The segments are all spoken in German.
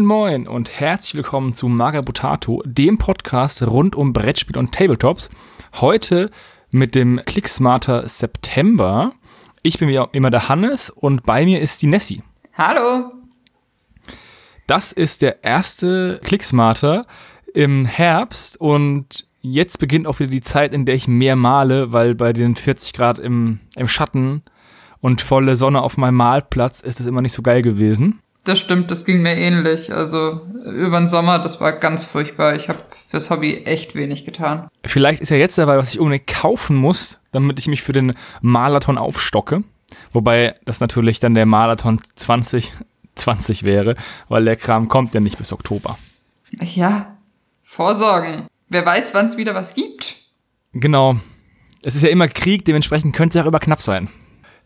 Moin Moin und herzlich willkommen zu Magabotato, dem Podcast rund um Brettspiel und Tabletops. Heute mit dem Clicksmarter September. Ich bin wie immer der Hannes und bei mir ist die Nessie. Hallo. Das ist der erste Clicksmarter im Herbst und jetzt beginnt auch wieder die Zeit, in der ich mehr male, weil bei den 40 Grad im, im Schatten und volle Sonne auf meinem Malplatz ist es immer nicht so geil gewesen. Das stimmt, das ging mir ähnlich. Also über den Sommer, das war ganz furchtbar. Ich habe fürs Hobby echt wenig getan. Vielleicht ist ja jetzt dabei, was ich unbedingt kaufen muss, damit ich mich für den Marathon aufstocke. Wobei das natürlich dann der Marathon 2020 wäre, weil der Kram kommt ja nicht bis Oktober. Ja, vorsorgen. Wer weiß, wann es wieder was gibt. Genau. Es ist ja immer Krieg, dementsprechend könnte es ja auch immer knapp sein.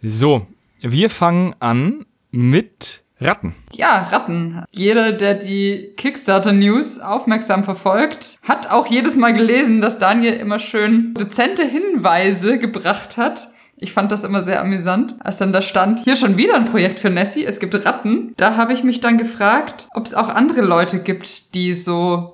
So, wir fangen an mit Ratten. Ja, Ratten. Jeder, der die Kickstarter-News aufmerksam verfolgt, hat auch jedes Mal gelesen, dass Daniel immer schön dezente Hinweise gebracht hat. Ich fand das immer sehr amüsant, als dann da stand, hier schon wieder ein Projekt für Nessie, es gibt Ratten. Da habe ich mich dann gefragt, ob es auch andere Leute gibt, die so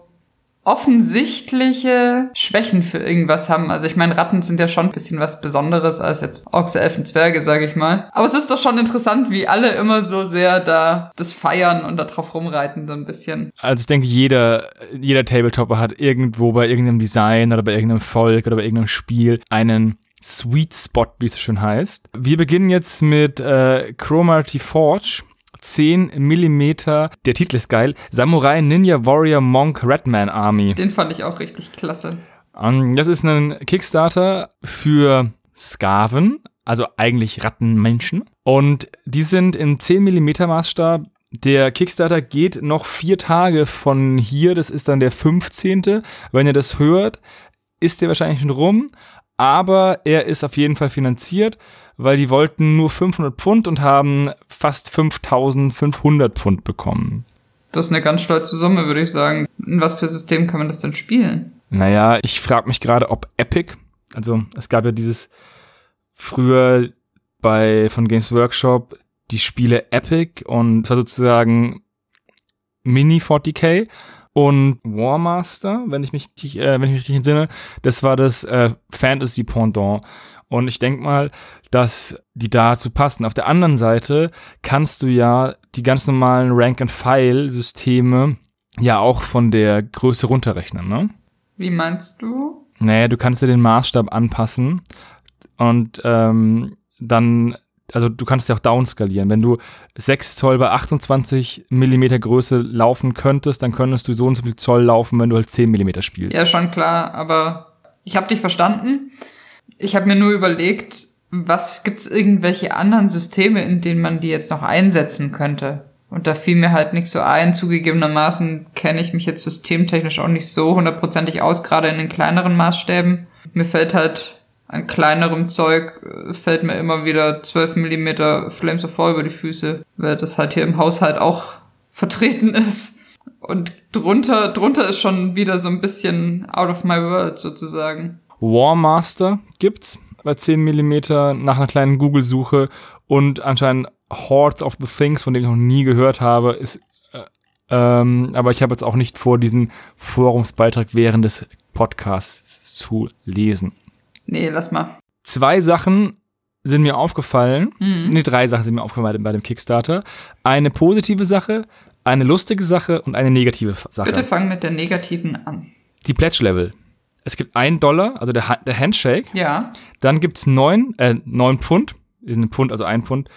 offensichtliche Schwächen für irgendwas haben. Also ich meine, Ratten sind ja schon ein bisschen was Besonderes als jetzt Ochse, Elfen, Zwerge, sage ich mal. Aber es ist doch schon interessant, wie alle immer so sehr da das feiern und da drauf rumreiten, so ein bisschen. Also ich denke, jeder, jeder Tabletopper hat irgendwo bei irgendeinem Design oder bei irgendeinem Volk oder bei irgendeinem Spiel einen Sweet Spot, wie es so schön heißt. Wir beginnen jetzt mit äh, Chromarty Forge 10 Millimeter. Der Titel ist geil. Samurai Ninja Warrior Monk Redman Army. Den fand ich auch richtig klasse. Um, das ist ein Kickstarter für Skaven, also eigentlich Rattenmenschen. Und die sind im 10 Millimeter Maßstab. Der Kickstarter geht noch vier Tage von hier. Das ist dann der 15. Wenn ihr das hört, ist der wahrscheinlich schon rum. Aber er ist auf jeden Fall finanziert weil die wollten nur 500 Pfund und haben fast 5500 Pfund bekommen. Das ist eine ganz stolze Summe, würde ich sagen. In was für System kann man das denn spielen? Naja, ich frage mich gerade, ob Epic, also es gab ja dieses früher bei von Games Workshop die Spiele Epic und zwar sozusagen Mini 40k und Warmaster, wenn ich mich, äh, wenn ich mich richtig entsinne, das war das äh, Fantasy Pendant. Und ich denke mal, dass die dazu passen. Auf der anderen Seite kannst du ja die ganz normalen Rank-and-File-Systeme ja auch von der Größe runterrechnen, ne? Wie meinst du? Naja, du kannst dir den Maßstab anpassen und ähm, dann, also du kannst ja auch downskalieren. Wenn du 6 Zoll bei 28 Millimeter Größe laufen könntest, dann könntest du so und so viel Zoll laufen, wenn du halt 10 Millimeter spielst. Ja, schon klar, aber ich habe dich verstanden. Ich habe mir nur überlegt, was gibt's irgendwelche anderen Systeme, in denen man die jetzt noch einsetzen könnte? Und da fiel mir halt nichts so ein. Zugegebenermaßen kenne ich mich jetzt systemtechnisch auch nicht so hundertprozentig aus, gerade in den kleineren Maßstäben. Mir fällt halt an kleinerem Zeug, äh, fällt mir immer wieder 12 Millimeter Flames of War über die Füße, weil das halt hier im Haushalt auch vertreten ist. Und drunter, drunter ist schon wieder so ein bisschen out of my world sozusagen. Warmaster gibt's bei 10 mm nach einer kleinen Google-Suche und anscheinend Hordes of the Things, von dem ich noch nie gehört habe, ist äh, ähm, aber ich habe jetzt auch nicht vor, diesen Forumsbeitrag während des Podcasts zu lesen. Nee, lass mal. Zwei Sachen sind mir aufgefallen. Mhm. Nee, drei Sachen sind mir aufgefallen bei dem Kickstarter. Eine positive Sache, eine lustige Sache und eine negative Sache. Bitte fang mit der negativen an. Die Pledge-Level es gibt ein Dollar, also der, der Handshake. Ja. Dann gibt's neun, äh, neun Pfund, ist ein Pfund, also ein Pfund.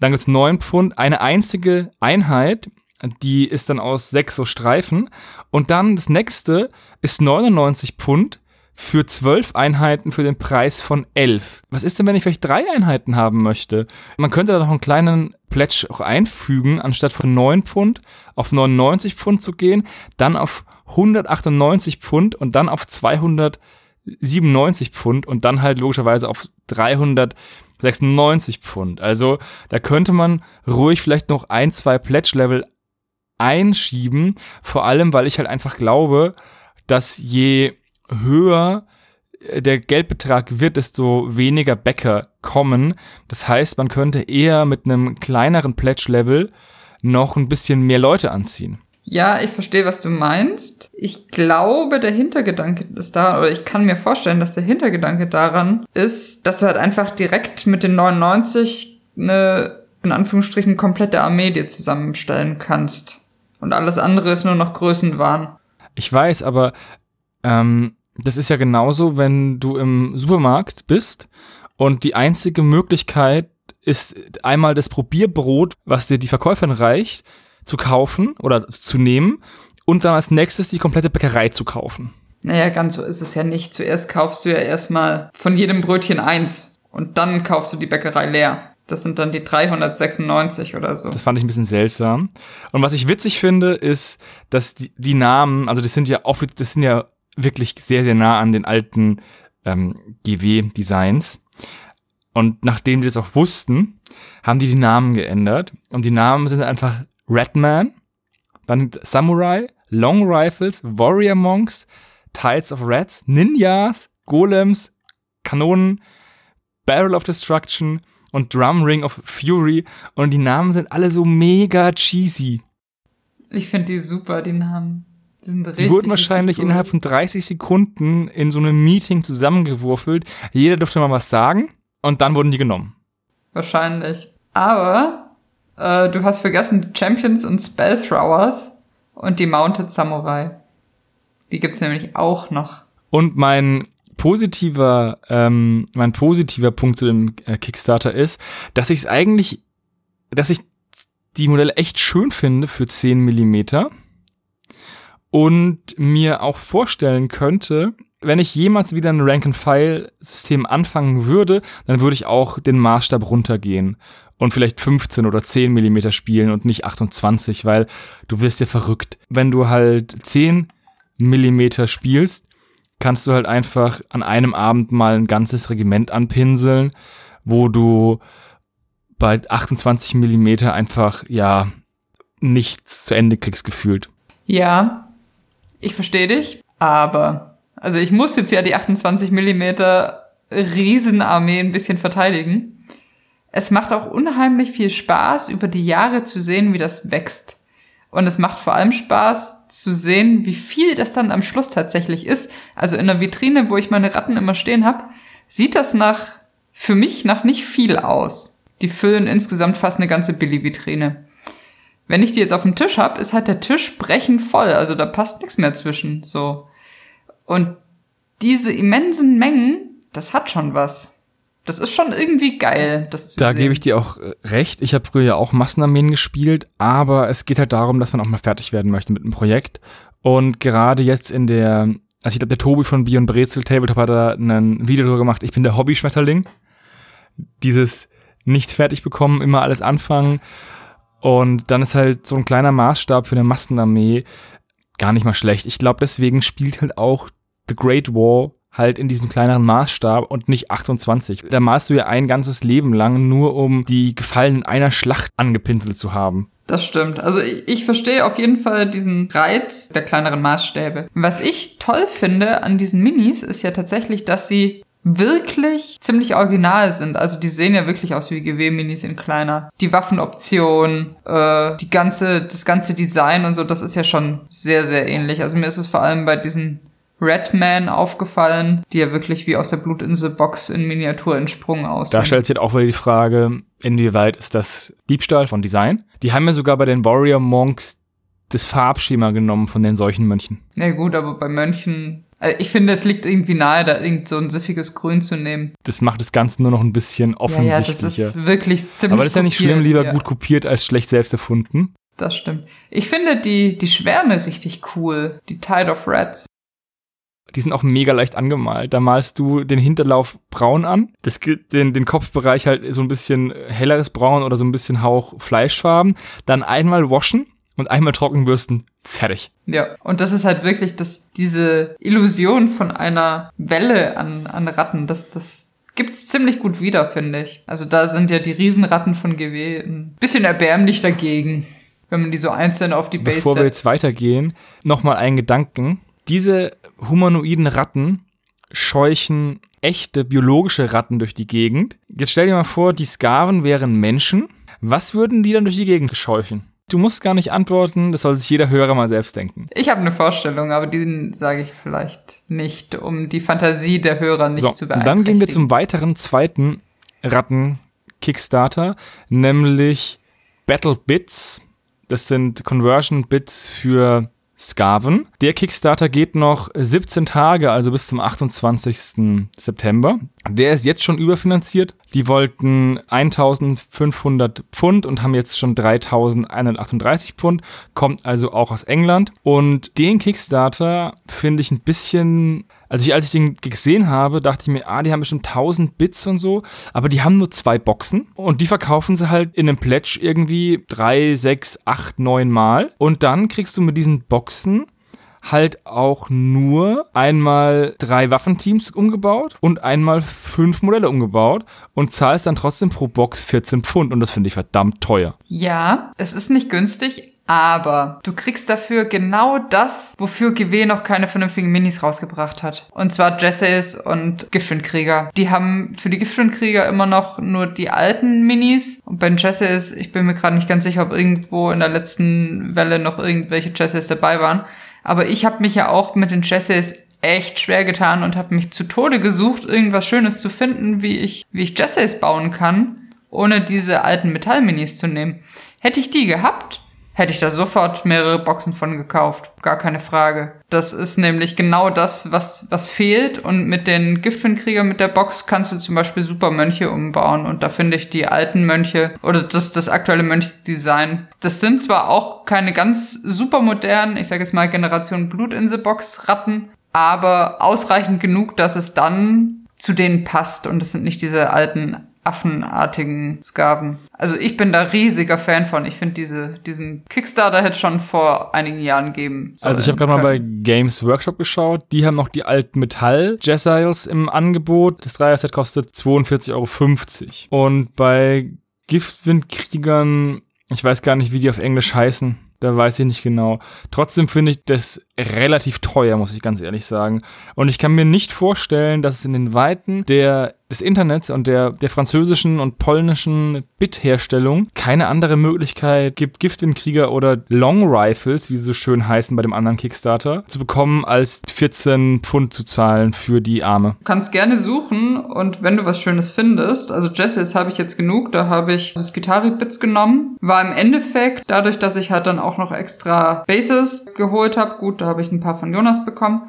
Dann gibt's neun Pfund, eine einzige Einheit, die ist dann aus sechs so Streifen. Und dann das nächste ist 99 Pfund für zwölf Einheiten für den Preis von elf. Was ist denn, wenn ich vielleicht drei Einheiten haben möchte? Man könnte da noch einen kleinen Pledge auch einfügen, anstatt von neun Pfund auf 99 Pfund zu gehen, dann auf 198 Pfund und dann auf 297 Pfund und dann halt logischerweise auf 396 Pfund. Also da könnte man ruhig vielleicht noch ein, zwei Pledge-Level einschieben, vor allem weil ich halt einfach glaube, dass je höher der Geldbetrag wird, desto weniger Bäcker kommen. Das heißt, man könnte eher mit einem kleineren Pledge-Level noch ein bisschen mehr Leute anziehen. Ja, ich verstehe, was du meinst. Ich glaube, der Hintergedanke ist da, oder ich kann mir vorstellen, dass der Hintergedanke daran ist, dass du halt einfach direkt mit den 99 eine, in Anführungsstrichen, komplette Armee dir zusammenstellen kannst. Und alles andere ist nur noch Größenwahn. Ich weiß, aber ähm, das ist ja genauso, wenn du im Supermarkt bist und die einzige Möglichkeit ist einmal das Probierbrot, was dir die Verkäuferin reicht, zu kaufen oder zu nehmen und dann als nächstes die komplette Bäckerei zu kaufen. Naja, ganz so ist es ja nicht. Zuerst kaufst du ja erstmal von jedem Brötchen eins und dann kaufst du die Bäckerei leer. Das sind dann die 396 oder so. Das fand ich ein bisschen seltsam. Und was ich witzig finde, ist, dass die, die Namen, also das sind ja oft, das sind ja wirklich sehr, sehr nah an den alten ähm, GW-Designs. Und nachdem die das auch wussten, haben die die Namen geändert. Und die Namen sind einfach Redman, dann Samurai, Long Rifles, Warrior Monks, Tides of Rats, Ninjas, Golems, Kanonen, Barrel of Destruction und Drum Ring of Fury. Und die Namen sind alle so mega cheesy. Ich finde die super, die Namen. Die, sind richtig, die wurden wahrscheinlich innerhalb von 30 Sekunden in so einem Meeting zusammengewürfelt. Jeder durfte mal was sagen und dann wurden die genommen. Wahrscheinlich. Aber äh, du hast vergessen Champions und Spellthrowers und die Mounted Samurai. Die gibt's nämlich auch noch. Und mein positiver, ähm, mein positiver Punkt zu dem äh, Kickstarter ist, dass ich es eigentlich, dass ich die Modelle echt schön finde für 10 Millimeter und mir auch vorstellen könnte, wenn ich jemals wieder ein Rank-and-File-System anfangen würde, dann würde ich auch den Maßstab runtergehen und vielleicht 15 oder 10 Millimeter spielen und nicht 28, weil du wirst ja verrückt. Wenn du halt 10 Millimeter spielst, kannst du halt einfach an einem Abend mal ein ganzes Regiment anpinseln, wo du bei 28 Millimeter einfach, ja, nichts zu Ende kriegst gefühlt. Ja, ich verstehe dich, aber also ich muss jetzt ja die 28 Millimeter Riesenarmee ein bisschen verteidigen. Es macht auch unheimlich viel Spaß, über die Jahre zu sehen, wie das wächst. Und es macht vor allem Spaß zu sehen, wie viel das dann am Schluss tatsächlich ist. Also in der Vitrine, wo ich meine Ratten immer stehen habe, sieht das nach, für mich nach nicht viel aus. Die füllen insgesamt fast eine ganze Billy-Vitrine. Wenn ich die jetzt auf dem Tisch habe, ist halt der Tisch brechend voll. Also da passt nichts mehr zwischen. So. Und diese immensen Mengen, das hat schon was. Das ist schon irgendwie geil, das zu da sehen. Da gebe ich dir auch äh, recht. Ich habe früher ja auch Massenarmeen gespielt, aber es geht halt darum, dass man auch mal fertig werden möchte mit einem Projekt. Und gerade jetzt in der, also ich glaube, der Tobi von Bion Brezel Tabletop hat da ein Video drüber gemacht. Ich bin der Hobby-Schmetterling. Dieses nichts fertig bekommen, immer alles anfangen. Und dann ist halt so ein kleiner Maßstab für eine Massenarmee gar nicht mal schlecht. Ich glaube, deswegen spielt halt auch The Great War halt in diesem kleineren Maßstab und nicht 28. Da malst du ja ein ganzes Leben lang nur, um die Gefallen einer Schlacht angepinselt zu haben. Das stimmt. Also ich, ich verstehe auf jeden Fall diesen Reiz der kleineren Maßstäbe. Was ich toll finde an diesen Minis ist ja tatsächlich, dass sie wirklich ziemlich original sind. Also die sehen ja wirklich aus wie GW-Minis in kleiner. Die Waffenoption, äh, die ganze, das ganze Design und so, das ist ja schon sehr, sehr ähnlich. Also mir ist es vor allem bei diesen Redman aufgefallen, die ja wirklich wie aus der Blutinsel-Box in Miniatur entsprungen aussehen. Da stellt sich auch wieder die Frage, inwieweit ist das Diebstahl von Design? Die haben ja sogar bei den Warrior Monks das Farbschema genommen von den solchen Mönchen. Ja gut, aber bei Mönchen also ich finde, es liegt irgendwie nahe, da irgend so ein süffiges Grün zu nehmen. Das macht das Ganze nur noch ein bisschen offensichtlicher. Ja, ja das ist wirklich ziemlich Aber das ist ja nicht schlimm, lieber ja. gut kopiert als schlecht selbst erfunden. Das stimmt. Ich finde die, die Schwärme richtig cool. Die Tide of Reds. Die sind auch mega leicht angemalt. Da malst du den Hinterlauf braun an, das, den, den Kopfbereich halt so ein bisschen helleres Braun oder so ein bisschen Hauch Fleischfarben. Dann einmal waschen und einmal trockenbürsten, fertig. Ja, und das ist halt wirklich das, diese Illusion von einer Welle an, an Ratten, das, das gibt's ziemlich gut wieder, finde ich. Also da sind ja die Riesenratten von GW ein bisschen erbärmlich dagegen, wenn man die so einzeln auf die Base Bevor wir jetzt weitergehen, nochmal einen Gedanken. Diese humanoiden Ratten scheuchen echte biologische Ratten durch die Gegend. Jetzt stell dir mal vor, die Skaven wären Menschen. Was würden die dann durch die Gegend scheuchen? Du musst gar nicht antworten, das soll sich jeder Hörer mal selbst denken. Ich habe eine Vorstellung, aber die sage ich vielleicht nicht, um die Fantasie der Hörer nicht So, zu beeinträchtigen. dann gehen wir zum weiteren zweiten Ratten-Kickstarter, nämlich Battle Bits. Das sind Conversion Bits für Skaven. Der Kickstarter geht noch 17 Tage, also bis zum 28. September. Der ist jetzt schon überfinanziert. Die wollten 1500 Pfund und haben jetzt schon 3138 Pfund. Kommt also auch aus England. Und den Kickstarter finde ich ein bisschen also ich, als ich den gesehen habe, dachte ich mir, ah, die haben bestimmt 1000 Bits und so, aber die haben nur zwei Boxen und die verkaufen sie halt in einem Pledge irgendwie drei, sechs, acht, neun Mal und dann kriegst du mit diesen Boxen halt auch nur einmal drei Waffenteams umgebaut und einmal fünf Modelle umgebaut und zahlst dann trotzdem pro Box 14 Pfund und das finde ich verdammt teuer. Ja, es ist nicht günstig, aber du kriegst dafür genau das, wofür GW noch keine vernünftigen Minis rausgebracht hat. Und zwar Jesseys und Giftwindkrieger. Die haben für die Giftwindkrieger immer noch nur die alten Minis. Und bei den Jesseys, ich bin mir gerade nicht ganz sicher, ob irgendwo in der letzten Welle noch irgendwelche Jesseys dabei waren. Aber ich habe mich ja auch mit den Jesseys echt schwer getan und habe mich zu Tode gesucht, irgendwas Schönes zu finden, wie ich, wie ich Jesseys bauen kann, ohne diese alten Metallminis zu nehmen. Hätte ich die gehabt, hätte ich da sofort mehrere Boxen von gekauft. Gar keine Frage. Das ist nämlich genau das, was, was fehlt. Und mit den Giftwindkrieger mit der Box kannst du zum Beispiel Supermönche umbauen. Und da finde ich die alten Mönche oder das, das aktuelle Mönchdesign. Das sind zwar auch keine ganz super modernen, ich sage jetzt mal Generation Blut in the Box Ratten, aber ausreichend genug, dass es dann zu denen passt. Und es sind nicht diese alten affenartigen Skaven. Also ich bin da riesiger Fan von. Ich finde diese diesen Kickstarter hätte schon vor einigen Jahren geben. Also ich habe sollen gerade mal bei. Games Workshop geschaut. Die haben noch die alten Metall Jezzails im Angebot. Das Dreier-Set kostet 42,50 Euro. Und bei Giftwindkriegern, ich weiß gar nicht, wie die auf Englisch heißen. Da weiß ich nicht genau. Trotzdem finde ich das relativ teuer, muss ich ganz ehrlich sagen. Und ich kann mir nicht vorstellen, dass es in den Weiten der, des Internets und der, der französischen und polnischen Bit-Herstellung keine andere Möglichkeit gibt, Giftwindkrieger oder Long Rifles, wie sie so schön heißen bei dem anderen Kickstarter, zu bekommen, als 14 Pfund zu zahlen für die Arme. Du kannst gerne suchen und wenn du was Schönes findest, also Jesses habe ich jetzt genug, da habe ich das Gitarre-Bits genommen. War im Endeffekt, dadurch, dass ich halt dann auch noch extra Bases geholt habe, gut, da habe ich ein paar von Jonas bekommen.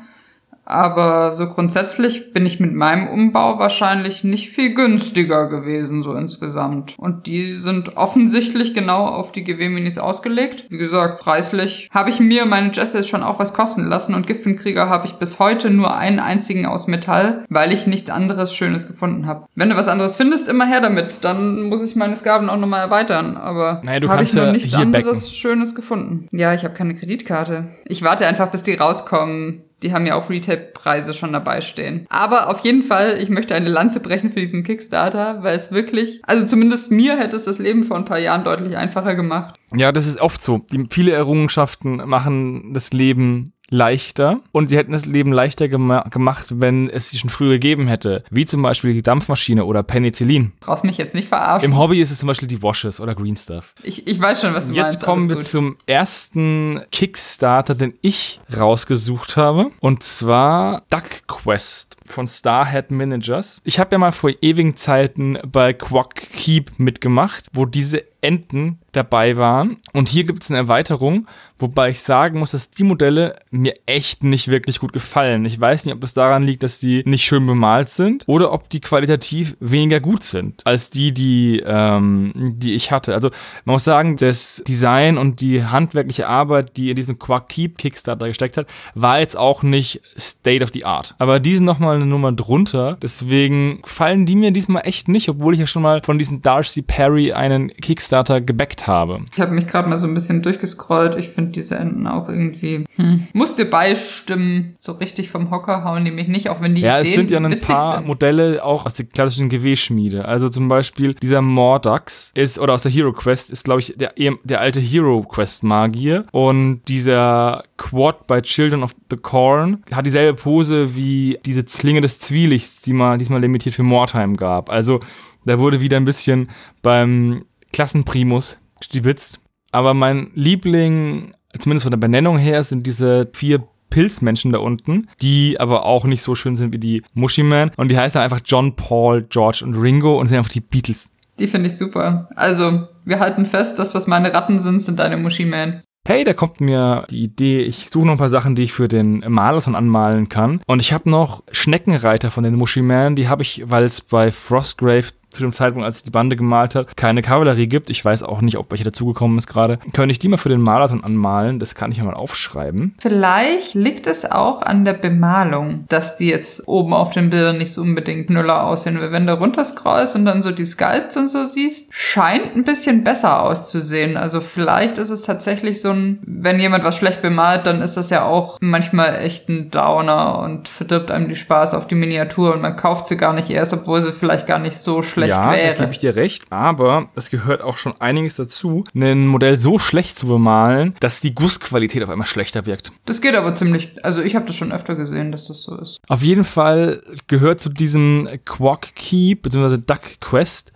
Aber so grundsätzlich bin ich mit meinem Umbau wahrscheinlich nicht viel günstiger gewesen, so insgesamt. Und die sind offensichtlich genau auf die GW-Minis ausgelegt. Wie gesagt, preislich habe ich mir meine Jesses schon auch was kosten lassen und Giftwindkrieger habe ich bis heute nur einen einzigen aus Metall, weil ich nichts anderes Schönes gefunden habe. Wenn du was anderes findest, immer her damit. Dann muss ich meine Skaven auch nochmal erweitern. Aber Naja, habe ich noch ja nichts anderes Schönes gefunden. Ja, ich habe keine Kreditkarte. Ich warte einfach, bis die rauskommen. Die haben ja auch Retail-Preise schon dabei stehen. Aber auf jeden Fall, ich möchte eine Lanze brechen für diesen Kickstarter, weil es wirklich, also zumindest mir hätte es das Leben vor ein paar Jahren deutlich einfacher gemacht. Ja, das ist oft so. Die, viele Errungenschaften machen das Leben leichter und sie hätten das Leben leichter gema gemacht, wenn es sie schon früher gegeben hätte. Wie zum Beispiel die Dampfmaschine oder Penicillin. Brauchst mich jetzt nicht verarschen. Im Hobby ist es zum Beispiel die Washes oder Green Stuff. Ich, ich weiß schon, was du Jetzt meinst. kommen wir zum ersten Kickstarter, den ich rausgesucht habe. Und zwar Duck Quest von Starhead Managers. Ich habe ja mal vor ewigen Zeiten bei Quack Keep mitgemacht, wo diese Enten dabei waren. Und hier gibt es eine Erweiterung, wobei ich sagen muss, dass die Modelle mir echt nicht wirklich gut gefallen. Ich weiß nicht, ob es daran liegt, dass die nicht schön bemalt sind oder ob die qualitativ weniger gut sind als die, die, ähm, die ich hatte. Also man muss sagen, das Design und die handwerkliche Arbeit, die in diesem Quack Keep Kickstarter gesteckt hat, war jetzt auch nicht State of the Art. Aber die sind nochmal eine Nummer drunter. Deswegen fallen die mir diesmal echt nicht, obwohl ich ja schon mal von diesem Darcy Perry einen Kickstarter gebackt habe. Ich habe mich gerade mal so ein bisschen durchgescrollt. Ich finde diese Enden auch irgendwie. Hm. Muss dir beistimmen. So richtig vom Hocker hauen die mich nicht, auch wenn die Ja, Ideen es sind ja ein paar sind. Modelle auch aus der klassischen GW-Schmiede. Also zum Beispiel dieser Mordax ist, oder aus der Hero Quest, ist, glaube ich, der, ehem- der alte Hero Quest Magier. Und dieser Quad bei Children of the Corn hat dieselbe Pose wie diese Zwillinge des Zwielichts, die mal diesmal limitiert für Mordheim gab. Also da wurde wieder ein bisschen beim Klassenprimus stibitzt. Aber mein Liebling, zumindest von der Benennung her, sind diese vier Pilzmenschen da unten, die aber auch nicht so schön sind wie die Mushiman. Und die heißen einfach John, Paul, George und Ringo und sind einfach die Beatles. Die finde ich super. Also, wir halten fest, das, was meine Ratten sind, sind deine Mushiman. Hey, da kommt mir die Idee, ich suche noch ein paar Sachen, die ich für den Marathon anmalen kann. Und ich habe noch Schneckenreiter von den Mushiman, die habe ich, weil es bei Frostgrave zu dem Zeitpunkt, als ich die Bande gemalt habe, keine Kavallerie gibt. Ich weiß auch nicht, ob welche dazugekommen ist gerade. Könnte ich die mal für den Marathon anmalen? Das kann ich ja mal aufschreiben. Vielleicht liegt es auch an der Bemalung, dass die jetzt oben auf den Bildern nicht so unbedingt Knüller aussehen. Weil wenn du runterscrollst und dann so die Sculpts und so siehst, scheint ein bisschen besser auszusehen. Also vielleicht ist es tatsächlich so ein, wenn jemand was schlecht bemalt, dann ist das ja auch manchmal echt ein Downer und verdirbt einem die Spaß auf die Miniatur und man kauft sie gar nicht erst, obwohl sie vielleicht gar nicht so schlecht ja, wäre. da gebe ich dir recht, aber es gehört auch schon einiges dazu, ein Modell so schlecht zu bemalen, dass die Gussqualität auf einmal schlechter wirkt. Das geht aber ziemlich, also ich habe das schon öfter gesehen, dass das so ist. Auf jeden Fall gehört zu diesem Quack Keep bzw. Duck Quest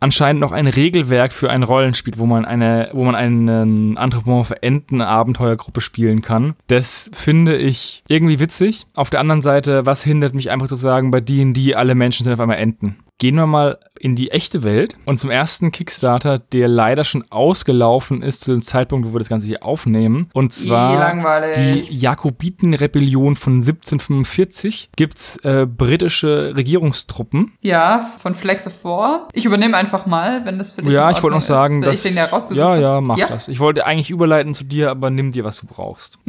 anscheinend noch ein Regelwerk für ein Rollenspiel, wo man eine, wo man einen anthropomorphe Enten-Abenteuergruppe spielen kann. Das finde ich irgendwie witzig. Auf der anderen Seite, was hindert mich einfach zu sagen, bei D&D alle Menschen sind auf einmal Enten? Gehen wir mal in die echte Welt und zum ersten Kickstarter, der leider schon ausgelaufen ist zu dem Zeitpunkt, wo wir das Ganze hier aufnehmen. Und zwar die Jakobitenrebellion von 1745 gibt's äh, britische Regierungstruppen. Ja, von Flex of War. Ich übernehme einfach mal, wenn das für dich Ja, ich wollte noch sagen, ist, dass ich den ja Ja, ja, mach ja? das. Ich wollte eigentlich überleiten zu dir, aber nimm dir, was du brauchst.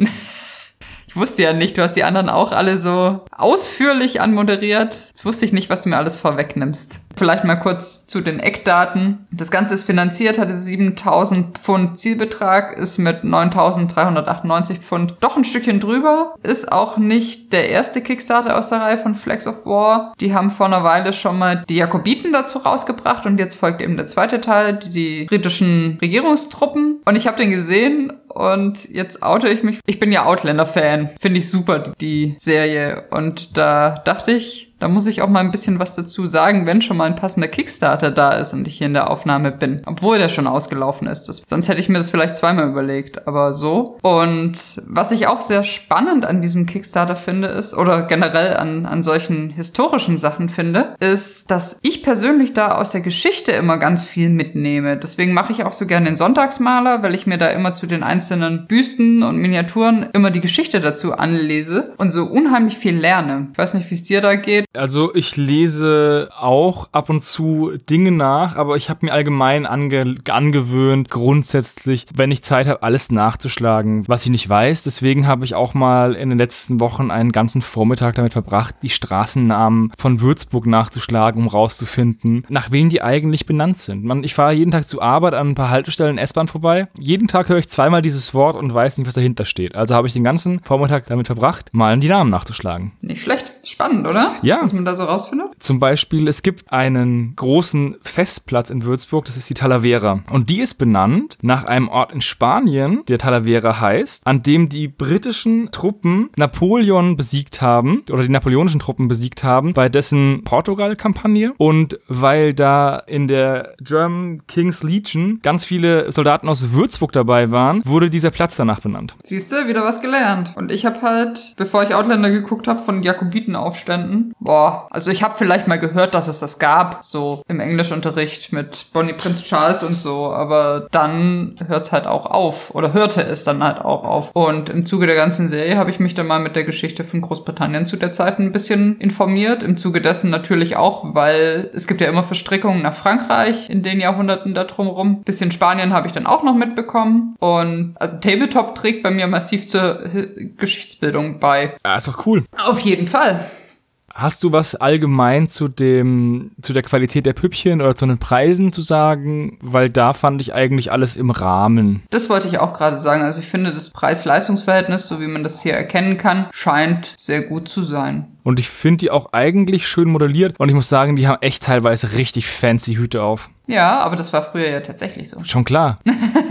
Ich wusste ja nicht, du hast die anderen auch alle so ausführlich anmoderiert. Jetzt wusste ich nicht, was du mir alles vorwegnimmst. Vielleicht mal kurz zu den Eckdaten. Das Ganze ist finanziert, hatte 7000 Pfund Zielbetrag, ist mit 9398 Pfund doch ein Stückchen drüber. Ist auch nicht der erste Kickstarter aus der Reihe von Flags of War. Die haben vor einer Weile schon mal die Jakobiten dazu rausgebracht und jetzt folgt eben der zweite Teil, die britischen Regierungstruppen. Und ich habe den gesehen und jetzt oute ich mich. Ich bin ja Outlander-Fan. Finde ich super, die Serie. Und da dachte ich, da muss ich auch mal ein bisschen was dazu sagen, wenn schon mal ein passender Kickstarter da ist und ich hier in der Aufnahme bin. Obwohl der schon ausgelaufen ist. Das, sonst hätte ich mir das vielleicht zweimal überlegt, aber so. Und was ich auch sehr spannend an diesem Kickstarter finde, ist, oder generell an, an solchen historischen Sachen finde, ist, dass ich persönlich da aus der Geschichte immer ganz viel mitnehme. Deswegen mache ich auch so gerne den Sonntagsmaler, weil ich mir da immer zu den einzelnen Büsten und Miniaturen immer die Geschichte dazu anlese und so unheimlich viel lerne. Ich weiß nicht, wie es dir da geht. Also ich lese auch ab und zu Dinge nach, aber ich habe mir allgemein ange angewöhnt, grundsätzlich, wenn ich Zeit habe, alles nachzuschlagen, was ich nicht weiß. Deswegen habe ich auch mal in den letzten Wochen einen ganzen Vormittag damit verbracht, die Straßennamen von Würzburg nachzuschlagen, um rauszufinden, nach wem die eigentlich benannt sind. Man, ich fahre jeden Tag zur Arbeit an ein paar Haltestellen S-Bahn vorbei. Jeden Tag höre ich zweimal dieses Wort und weiß nicht, was dahinter steht. Also habe ich den ganzen Vormittag damit verbracht, mal die Namen nachzuschlagen. Nicht schlecht. Spannend, oder? Ja, was man da so rausfindet? Zum Beispiel, es gibt einen großen Festplatz in Würzburg, das ist die Talavera. Und die ist benannt nach einem Ort in Spanien, der Talavera heißt, an dem die britischen Truppen Napoleon besiegt haben, oder die napoleonischen Truppen besiegt haben, bei dessen Portugal-Kampagne. Und weil da in der German King's Legion ganz viele Soldaten aus Würzburg dabei waren, wurde dieser Platz danach benannt. Siehst du, wieder was gelernt. Und ich habe halt, bevor ich Outlander geguckt habe, von Jakobitenaufständen, boah, also ich habe vielleicht mal gehört, dass es das gab, so im Englischunterricht mit Bonnie Prince Charles und so, aber dann hört's halt auch auf oder hörte es dann halt auch auf. Und im Zuge der ganzen Serie habe ich mich dann mal mit der Geschichte von Großbritannien zu der Zeit ein bisschen informiert. Im Zuge dessen natürlich auch, weil es gibt ja immer Verstrickungen nach Frankreich in den Jahrhunderten da drumherum. Bisschen Spanien habe ich dann auch noch mitbekommen. Und also Tabletop trägt bei mir massiv zur Geschichtsbildung bei. Ja, ist doch cool. Auf jeden Fall. Hast du was allgemein zu dem, zu der Qualität der Püppchen oder zu den Preisen zu sagen? Weil da fand ich eigentlich alles im Rahmen. Das wollte ich auch gerade sagen. Also ich finde, das Preis-Leistungs-Verhältnis, so wie man das hier erkennen kann, scheint sehr gut zu sein. Und ich finde die auch eigentlich schön modelliert. Und ich muss sagen, die haben echt teilweise richtig fancy Hüte auf. Ja, aber das war früher ja tatsächlich so. Schon klar.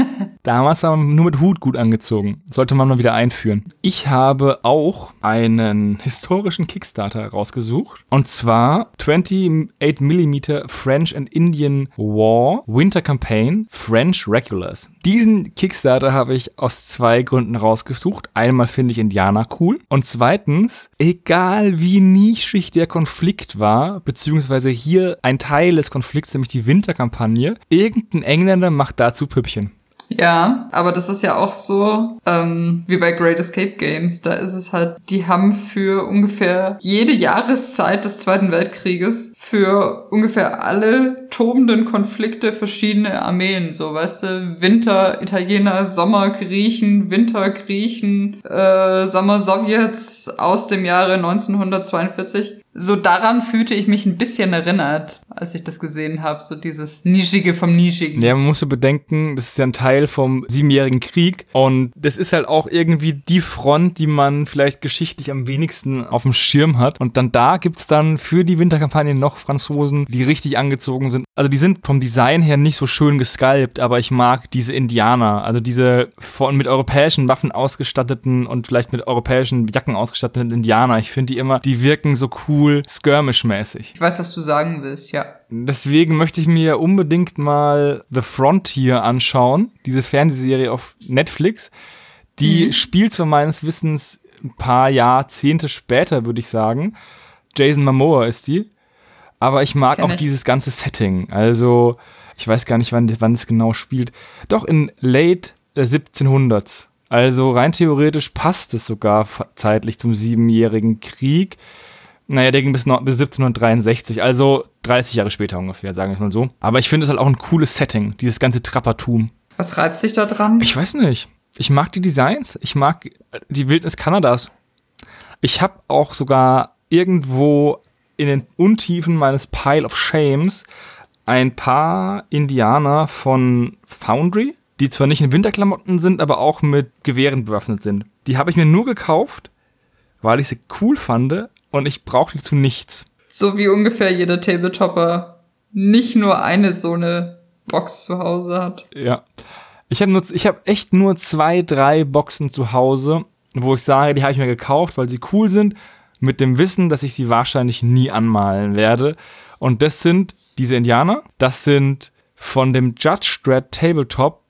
Damals war man nur mit Hut gut angezogen. Sollte man mal wieder einführen. Ich habe auch einen historischen Kickstarter rausgesucht. Und zwar 28mm French and Indian War Winter Campaign French Regulars. Diesen Kickstarter habe ich aus zwei Gründen rausgesucht. Einmal finde ich Indianer cool. Und zweitens, egal wie nischig der Konflikt war, beziehungsweise hier ein Teil des Konflikts, nämlich die Winterkampagne, irgendein Engländer macht dazu Püppchen. Ja, aber das ist ja auch so ähm, wie bei Great Escape Games. Da ist es halt, die haben für ungefähr jede Jahreszeit des Zweiten Weltkrieges für ungefähr alle tobenden Konflikte verschiedene Armeen. So, weißt du, Winter Italiener, Sommer Griechen, Winter Griechen, äh, Sommer Sowjets aus dem Jahre 1942 so daran fühlte ich mich ein bisschen erinnert, als ich das gesehen habe, so dieses Nischige vom Nischigen. Ja, man muss ja bedenken, das ist ja ein Teil vom Siebenjährigen Krieg und das ist halt auch irgendwie die Front, die man vielleicht geschichtlich am wenigsten auf dem Schirm hat. Und dann da gibt's dann für die Winterkampagne noch Franzosen, die richtig angezogen sind. Also die sind vom Design her nicht so schön gesculpt, aber ich mag diese Indianer, also diese von mit europäischen Waffen ausgestatteten und vielleicht mit europäischen Jacken ausgestatteten Indianer. Ich finde die immer, die wirken so cool cool, skirmish-mäßig. Ich weiß, was du sagen willst, ja. Deswegen möchte ich mir unbedingt mal The Frontier anschauen, diese Fernsehserie auf Netflix. Die mhm. spielt zwar meines Wissens ein paar Jahrzehnte später, würde ich sagen. Jason Momoa ist die. Aber ich mag Kenn auch ich. dieses ganze Setting. Also, ich weiß gar nicht, wann, wann es genau spielt. Doch in late 1700s. Also rein theoretisch passt es sogar zeitlich zum siebenjährigen Krieg. Naja, der ging bis, bis 1763, also 30 Jahre später ungefähr, sagen wir mal so. Aber ich finde es halt auch ein cooles Setting, dieses ganze Trappertum. Was reizt dich da dran? Ich weiß nicht. Ich mag die Designs, ich mag die Wildnis Kanadas. Ich habe auch sogar irgendwo in den Untiefen meines Pile of Shames ein paar Indianer von Foundry, die zwar nicht in Winterklamotten sind, aber auch mit Gewehren bewaffnet sind. Die habe ich mir nur gekauft, weil ich sie cool fand, und ich brauche die zu nichts. So wie ungefähr jeder Tabletopper nicht nur eine so eine Box zu Hause hat. Ja. Ich habe ich echt nur zwei, drei Boxen zu Hause, wo ich sage, die habe ich mir gekauft, weil sie cool sind, mit dem Wissen, dass ich sie wahrscheinlich nie anmalen werde. Und das sind diese Indianer, das sind von dem Judge Dredd Tabletop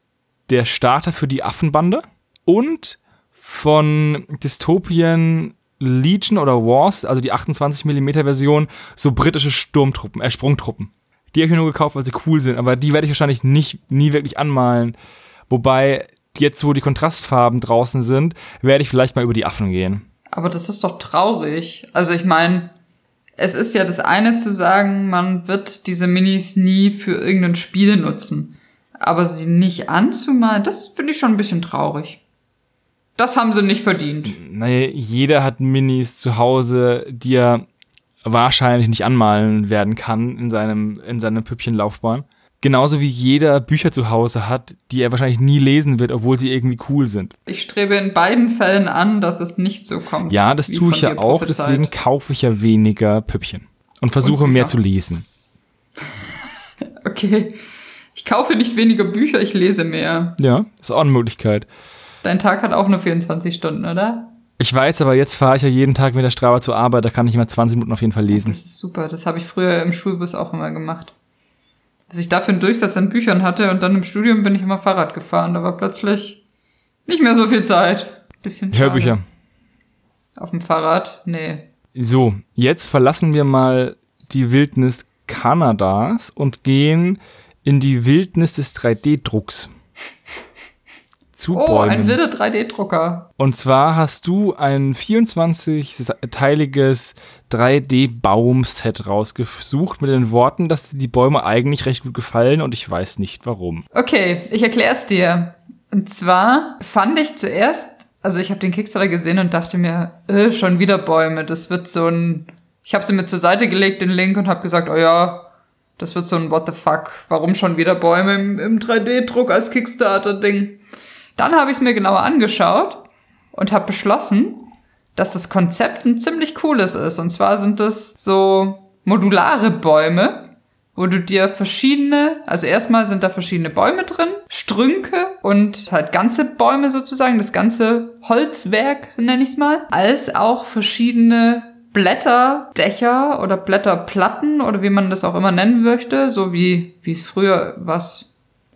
der Starter für die Affenbande und von Dystopien Legion oder Wars, also die 28 mm Version, so britische Sturmtruppen, äh, Sprungtruppen. Die habe ich mir nur gekauft, weil sie cool sind, aber die werde ich wahrscheinlich nicht, nie wirklich anmalen. Wobei, jetzt wo die Kontrastfarben draußen sind, werde ich vielleicht mal über die Affen gehen. Aber das ist doch traurig. Also ich meine, es ist ja das eine zu sagen, man wird diese Minis nie für irgendein Spiel nutzen. Aber sie nicht anzumalen, das finde ich schon ein bisschen traurig. Das haben sie nicht verdient. Naja, jeder hat Minis zu Hause, die er wahrscheinlich nicht anmalen werden kann in seinem, in seiner Püppchenlaufbahn. Genauso wie jeder Bücher zu Hause hat, die er wahrscheinlich nie lesen wird, obwohl sie irgendwie cool sind. Ich strebe in beiden Fällen an, dass es nicht so kommt. Ja, das tue ich ja auch, deswegen kaufe ich ja weniger Püppchen und versuche und mehr zu lesen. okay. Ich kaufe nicht weniger Bücher, ich lese mehr. Ja, ist auch eine Möglichkeit. Dein Tag hat auch nur 24 Stunden, oder? Ich weiß, aber jetzt fahre ich ja jeden Tag mit der Strava zur Arbeit, da kann ich immer 20 Minuten auf jeden Fall lesen. Das ist super, das habe ich früher im Schulbus auch immer gemacht. Dass ich dafür einen Durchsatz an Büchern hatte und dann im Studium bin ich immer Fahrrad gefahren. Da war plötzlich nicht mehr so viel Zeit. Bisschen schade. Hörbücher. Auf dem Fahrrad? Nee. So, jetzt verlassen wir mal die Wildnis Kanadas und gehen in die Wildnis des 3D-Drucks zu oh, Bäumen. ein wilder 3D-Drucker. Und zwar hast du ein 24-teiliges 3D-Baumset rausgesucht mit den Worten, dass dir die Bäume eigentlich recht gut gefallen und ich weiß nicht warum. Okay, ich erkläre es dir. Und zwar fand ich zuerst, also ich habe den Kickstarter gesehen und dachte mir, äh, schon wieder Bäume. Das wird so ein. Ich habe sie mir zur Seite gelegt, den Link, und habe gesagt, oh ja, das wird so ein What the fuck. Warum schon wieder Bäume im, im 3D-Druck als Kickstarter-Ding? Dann habe ich es mir genauer angeschaut und habe beschlossen, dass das Konzept ein ziemlich cooles ist. Und zwar sind es so modulare Bäume, wo du dir verschiedene, also erstmal sind da verschiedene Bäume drin, Strünke und halt ganze Bäume sozusagen, das ganze Holzwerk nenne ich es mal, als auch verschiedene Blätterdächer oder Blätterplatten oder wie man das auch immer nennen möchte, so wie wie es früher was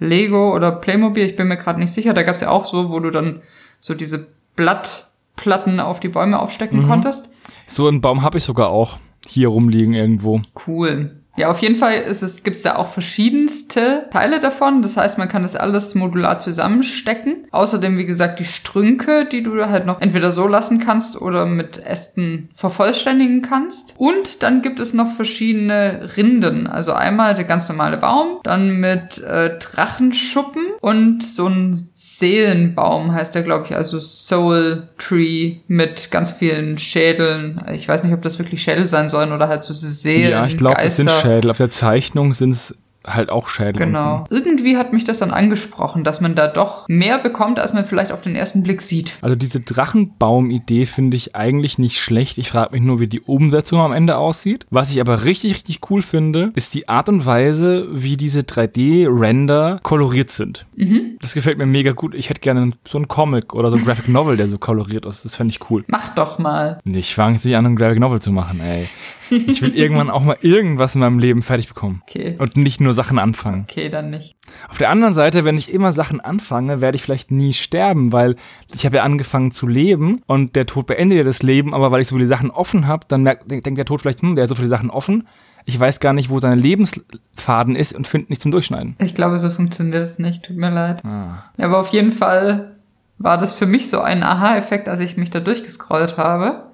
Lego oder Playmobil, ich bin mir gerade nicht sicher, da gab es ja auch so, wo du dann so diese Blattplatten auf die Bäume aufstecken Mhm. konntest. So einen Baum habe ich sogar auch hier rumliegen irgendwo. Cool. Ja, auf jeden Fall ist es, gibt's da auch verschiedenste Teile davon. Das heißt, man kann das alles modular zusammenstecken. Außerdem, wie gesagt, die Strünke, die du halt noch entweder so lassen kannst oder mit Ästen vervollständigen kannst. Und dann gibt es noch verschiedene Rinden. Also einmal der ganz normale Baum, dann mit äh, Drachenschuppen und so ein Seelenbaum heißt der, glaube ich, also Soul Tree mit ganz vielen Schädeln. Ich weiß nicht, ob das wirklich Schädel sein sollen oder halt so Seelen. ja, ich glaube, das sind. Schädel. Auf der Zeichnung sind es halt auch Schädel. Genau. unten. Irgendwie hat mich das dann angesprochen, dass man da doch mehr bekommt, als man vielleicht auf den ersten Blick sieht. Also diese Drachenbaum-Idee finde ich eigentlich nicht schlecht. Ich frage mich nur, wie die Umsetzung am Ende aussieht. Was ich aber richtig, richtig cool finde, ist die Art und Weise, wie diese 3D-Render koloriert sind. Mhm. Das gefällt mir mega gut. Ich hätte gerne so einen Comic oder so ein Graphic Novel, der so koloriert ist. Das fände ich cool. Mach doch mal. Ich fange jetzt nicht an, ein Graphic Novel zu machen, ey. Ich will irgendwann auch mal irgendwas in meinem Leben fertig bekommen. Okay. Und nicht nur Sachen anfangen. Okay, dann nicht. Auf der anderen Seite, wenn ich immer Sachen anfange, werde ich vielleicht nie sterben, weil ich habe ja angefangen zu leben und der Tod beendet ja das Leben, aber weil ich so viele Sachen offen habe, dann merkt, denkt der Tod vielleicht, hm, der hat so viele Sachen offen. Ich weiß gar nicht, wo sein Lebensfaden ist und finde nicht zum Durchschneiden. Ich glaube, so funktioniert es nicht. Tut mir leid. Ah. Ja, aber auf jeden Fall war das für mich so ein Aha-Effekt, als ich mich da durchgescrollt habe.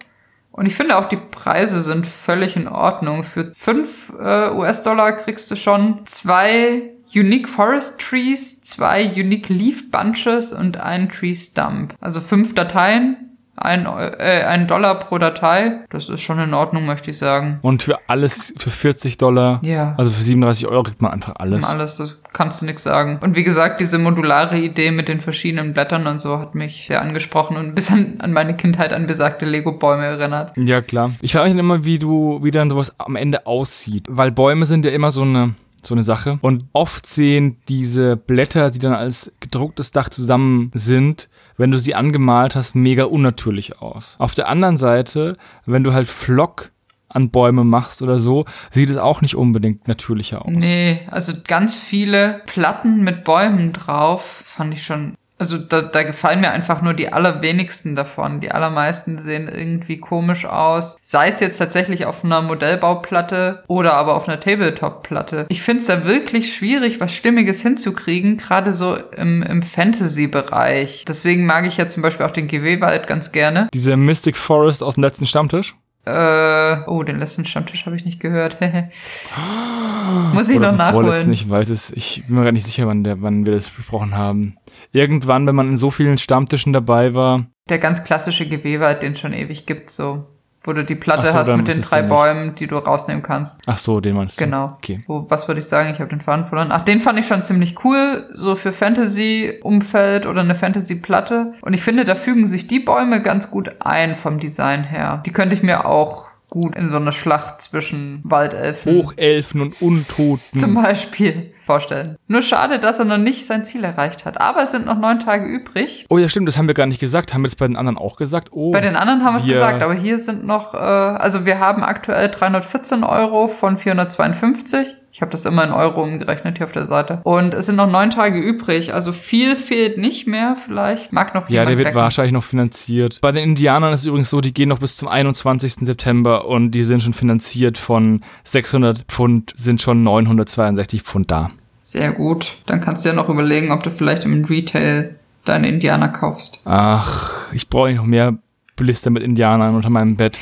Und ich finde auch, die Preise sind völlig in Ordnung. Für 5 äh, US-Dollar kriegst du schon zwei Unique Forest Trees, zwei Unique Leaf Bunches und einen Tree Stump. Also fünf Dateien, ein, äh, ein Dollar pro Datei. Das ist schon in Ordnung, möchte ich sagen. Und für alles, für 40 Dollar, Ja. also für 37 Euro kriegt man einfach alles. Um alles, das kannst du nichts sagen. Und wie gesagt, diese modulare Idee mit den verschiedenen Blättern und so hat mich sehr angesprochen und bis an, an meine Kindheit an besagte Lego-Bäume erinnert. Ja, klar. Ich frage mich dann immer, wie du, wie dann sowas am Ende aussieht. Weil Bäume sind ja immer so eine, so eine Sache. Und oft sehen diese Blätter, die dann als gedrucktes Dach zusammen sind, wenn du sie angemalt hast, mega unnatürlich aus. Auf der anderen Seite, wenn du halt Flock an Bäume machst oder so, sieht es auch nicht unbedingt natürlicher aus. Nee, also ganz viele Platten mit Bäumen drauf fand ich schon. Also da, da gefallen mir einfach nur die allerwenigsten davon. Die allermeisten sehen irgendwie komisch aus. Sei es jetzt tatsächlich auf einer Modellbauplatte oder aber auf einer Tabletop-Platte. Ich finde es da wirklich schwierig, was Stimmiges hinzukriegen, gerade so im, im Fantasy-Bereich. Deswegen mag ich ja zum Beispiel auch den GW-Wald ganz gerne. Diese Mystic Forest aus dem letzten Stammtisch. Äh, oh, den letzten Stammtisch habe ich nicht gehört. Muss ich Oder noch vorletzten, nachholen. ich weiß es, ich bin mir gar nicht sicher, wann, der, wann wir das besprochen haben. Irgendwann, wenn man in so vielen Stammtischen dabei war, Der ganz klassische GW-Wald, den es schon ewig gibt, so. Wo du die Platte so, hast mit den drei. Bäumen, die du rausnehmen kannst. ach so, den meinst du. Genau. Okay. Wo, was würde ich sagen? Ich habe den Faden verloren. Ach, den fand ich schon ziemlich cool, so für Fantasy-Umfeld oder eine Fantasy-Platte. Und ich finde, da fügen sich die Bäume ganz gut ein vom Design her. Die könnte ich mir auch gut in so eine Schlacht zwischen Waldelfen Hochelfen und Untoten. zum Beispiel vorstellen. Nur schade, dass er noch nicht sein Ziel erreicht hat. Aber es sind noch neun Tage übrig. oh ja, stimmt, das haben wir gar nicht gesagt. Haben wir das bei den anderen auch gesagt? Oh. Bei den anderen haben wir es gesagt, aber hier sind noch, äh, also wir haben aktuell 314 Euro von 452. Ich habe das immer in Euro umgerechnet hier auf der Seite. Und es sind noch neun Tage übrig. Also viel fehlt nicht mehr. Vielleicht mag noch ja, jemand der wird wecken. wahrscheinlich noch finanziert. Bei den Indianern ist es übrigens so, die gehen noch bis zum 21. September und die sind schon finanziert von 600 Pfund, sind schon 962 Pfund da. Sehr gut. Dann kannst du ja noch überlegen, ob du vielleicht im Retail deine Indianer kaufst. Ach, ich brauche noch mehr Blister mit Indianern unter meinem Bett.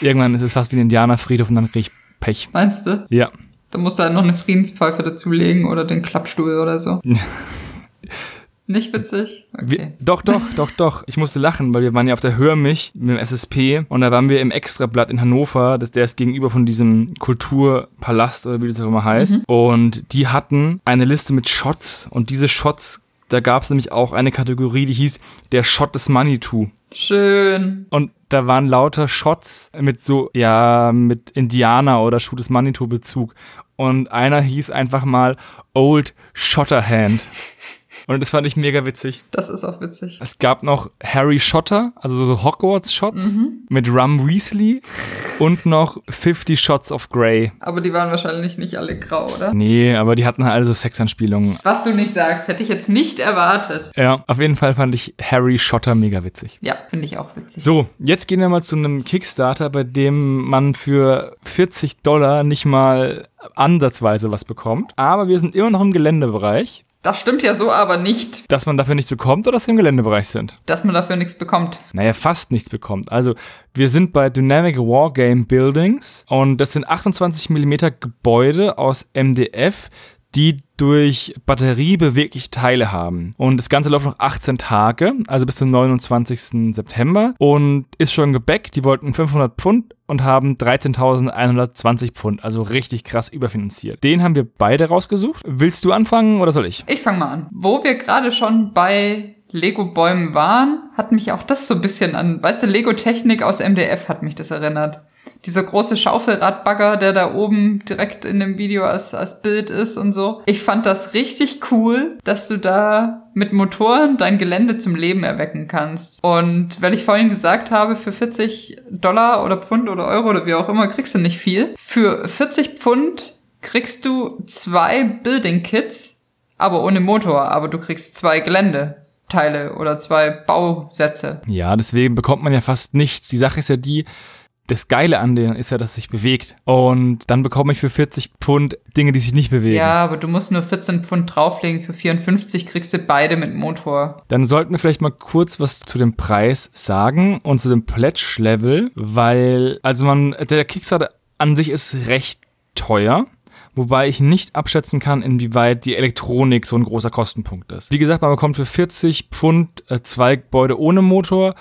Irgendwann ist es fast wie ein Indianerfriedhof und dann krieg ich Pech. Meinst du? Ja. Da musst du halt noch eine Friedenspfeife dazulegen oder den Klappstuhl oder so. Nicht witzig? Wir, Okay. doch, doch, doch, doch. Ich musste lachen, weil wir waren ja auf der Hörmich mit dem SSP und da waren wir im Extrablatt in Hannover, das, der ist gegenüber von diesem Kulturpalast oder wie das auch immer heißt. Und die hatten eine Liste mit Shots und diese Shots, da gab es nämlich auch eine Kategorie, die hieß der Shot des Manitou. Schön. Und da waren lauter Shots mit so, ja, mit Indianer oder Shoot des Manitou-Bezug. und einer hieß einfach mal Old Shotterhand. Und das fand ich mega witzig. Das ist auch witzig. Es gab noch Harry Shotter, also so Hogwarts-Shots Mhm. mit Rum Weasley und noch 50 Shots of Grey. Aber die waren wahrscheinlich nicht alle grau, oder? Nee, aber die hatten halt alle so Sexanspielungen. Was du nicht sagst, hätte ich jetzt nicht erwartet. Ja, auf jeden Fall fand ich Harry Shotter mega witzig. Ja, finde ich auch witzig. So, jetzt gehen wir mal zu einem Kickstarter, bei dem man für 40 Dollar nicht mal ansatzweise was bekommt. Aber wir sind immer noch im Geländebereich. Das stimmt ja so aber nicht, Dass man dafür nichts bekommt oder dass wir im Geländebereich sind? dass man dafür nichts bekommt. Naja, fast nichts bekommt. Also, wir sind bei Dynamic Wargame Buildings und das sind 28 mm Gebäude aus MDF, die durch Batterie bewegliche Teile haben. Und das Ganze läuft noch 18 Tage, also bis zum 29. September und ist schon gebackt. Die wollten 500 Pfund und haben 13.120 Pfund, also richtig krass überfinanziert. Den haben wir beide rausgesucht. Willst du anfangen oder soll ich? Ich fange mal an. Wo wir gerade schon bei Lego-Bäumen waren, hat mich auch das so ein bisschen an, weißt du, Lego-Technik aus MDF hat mich das erinnert. Dieser große Schaufelradbagger, der da oben direkt in dem Video als, als Bild ist und so. Ich fand das richtig cool, dass du da mit Motoren dein Gelände zum Leben erwecken kannst. Und weil ich vorhin gesagt habe, für 40 Dollar oder Pfund oder Euro oder wie auch immer kriegst du nicht viel. Für 40 Pfund kriegst du zwei Building Kits, aber ohne Motor, aber du kriegst zwei Geländeteile oder zwei Bausätze. Ja, deswegen bekommt man ja fast nichts. Die Sache ist ja die, das Geile an denen ist ja, dass es sich bewegt. Und dann bekomme ich für 40 Pfund Dinge, die sich nicht bewegen. Ja, aber du musst nur 14 Pfund drauflegen. Für 54 kriegst du beide mit Motor. Dann sollten wir vielleicht mal kurz was zu dem Preis sagen und zu dem Pledge-Level, weil, also man, der Kickstarter an sich ist recht teuer. Wobei ich nicht abschätzen kann, inwieweit die Elektronik so ein großer Kostenpunkt ist. Wie gesagt, man bekommt für 40 Pfund äh, zwei Gebäude ohne Motor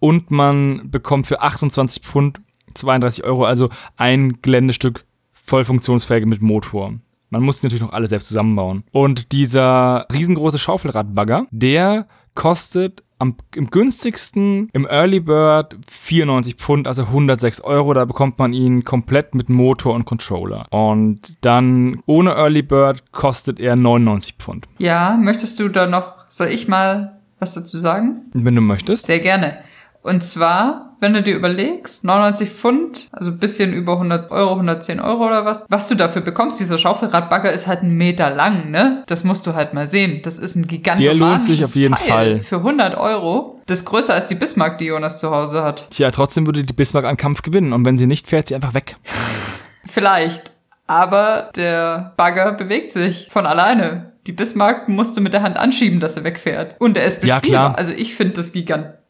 und man bekommt für 28 Pfund 32 Euro, also ein Geländestück voll funktionsfähig mit Motor. Man muss natürlich noch alle selbst zusammenbauen. Und dieser riesengroße Schaufelradbagger, der kostet am, im günstigsten im Early Bird 94 Pfund, also 106 Euro. Da bekommt man ihn komplett mit Motor und Controller. Und dann ohne Early Bird kostet er 99 Pfund. Ja, möchtest du da noch, soll ich mal was dazu sagen? Wenn du möchtest. Sehr gerne. Und zwar, wenn du dir überlegst, 99 Pfund, also ein bisschen über 100 Euro, 110 Euro oder was, was du dafür bekommst, dieser Schaufelradbagger ist halt einen Meter lang, ne? Das musst du halt mal sehen. Das ist ein gigantisches Der lohnt sich auf jeden Teil Fall. Für 100 Euro. Das ist größer als die Bismarck, die Jonas zu Hause hat. Tja, trotzdem würde die Bismarck einen Kampf gewinnen. Und wenn sie nicht fährt, sie einfach weg. Vielleicht. Aber der Bagger bewegt sich von alleine. Die Bismarck musste mit der Hand anschieben, dass er wegfährt. Und er ist Ja, bespielbar. klar. Also ich finde das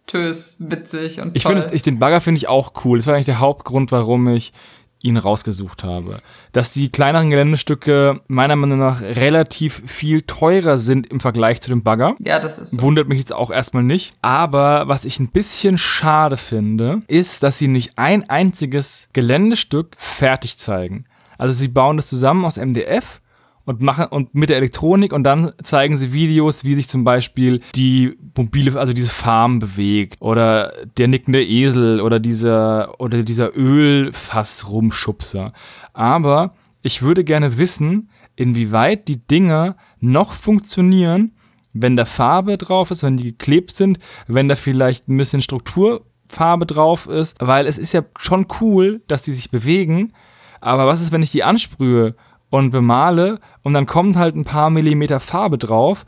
gigantös witzig und Ich toll. finde, es- ich, den Bagger finde ich auch cool. Das war eigentlich der Hauptgrund, warum ich ihn rausgesucht habe. Dass die kleineren Geländestücke meiner Meinung nach relativ viel teurer sind im Vergleich zu dem Bagger. ja, das ist so. Wundert mich jetzt auch erstmal nicht. Aber was ich ein bisschen schade finde, ist, dass sie nicht ein einziges Geländestück fertig zeigen. Also sie bauen das zusammen aus MDF und machen und mit der Elektronik und dann zeigen sie Videos, wie sich zum Beispiel die mobile, also diese Farm bewegt oder der nickende Esel oder dieser oder dieser Ölfass-Rumschubser. Aber ich würde gerne wissen, inwieweit die Dinger noch funktionieren, wenn da Farbe drauf ist, wenn die geklebt sind, wenn da vielleicht ein bisschen Strukturfarbe drauf ist, weil es ist ja schon cool, dass die sich bewegen, aber was ist, wenn ich die ansprühe und bemale und dann kommt halt ein paar Millimeter Farbe drauf?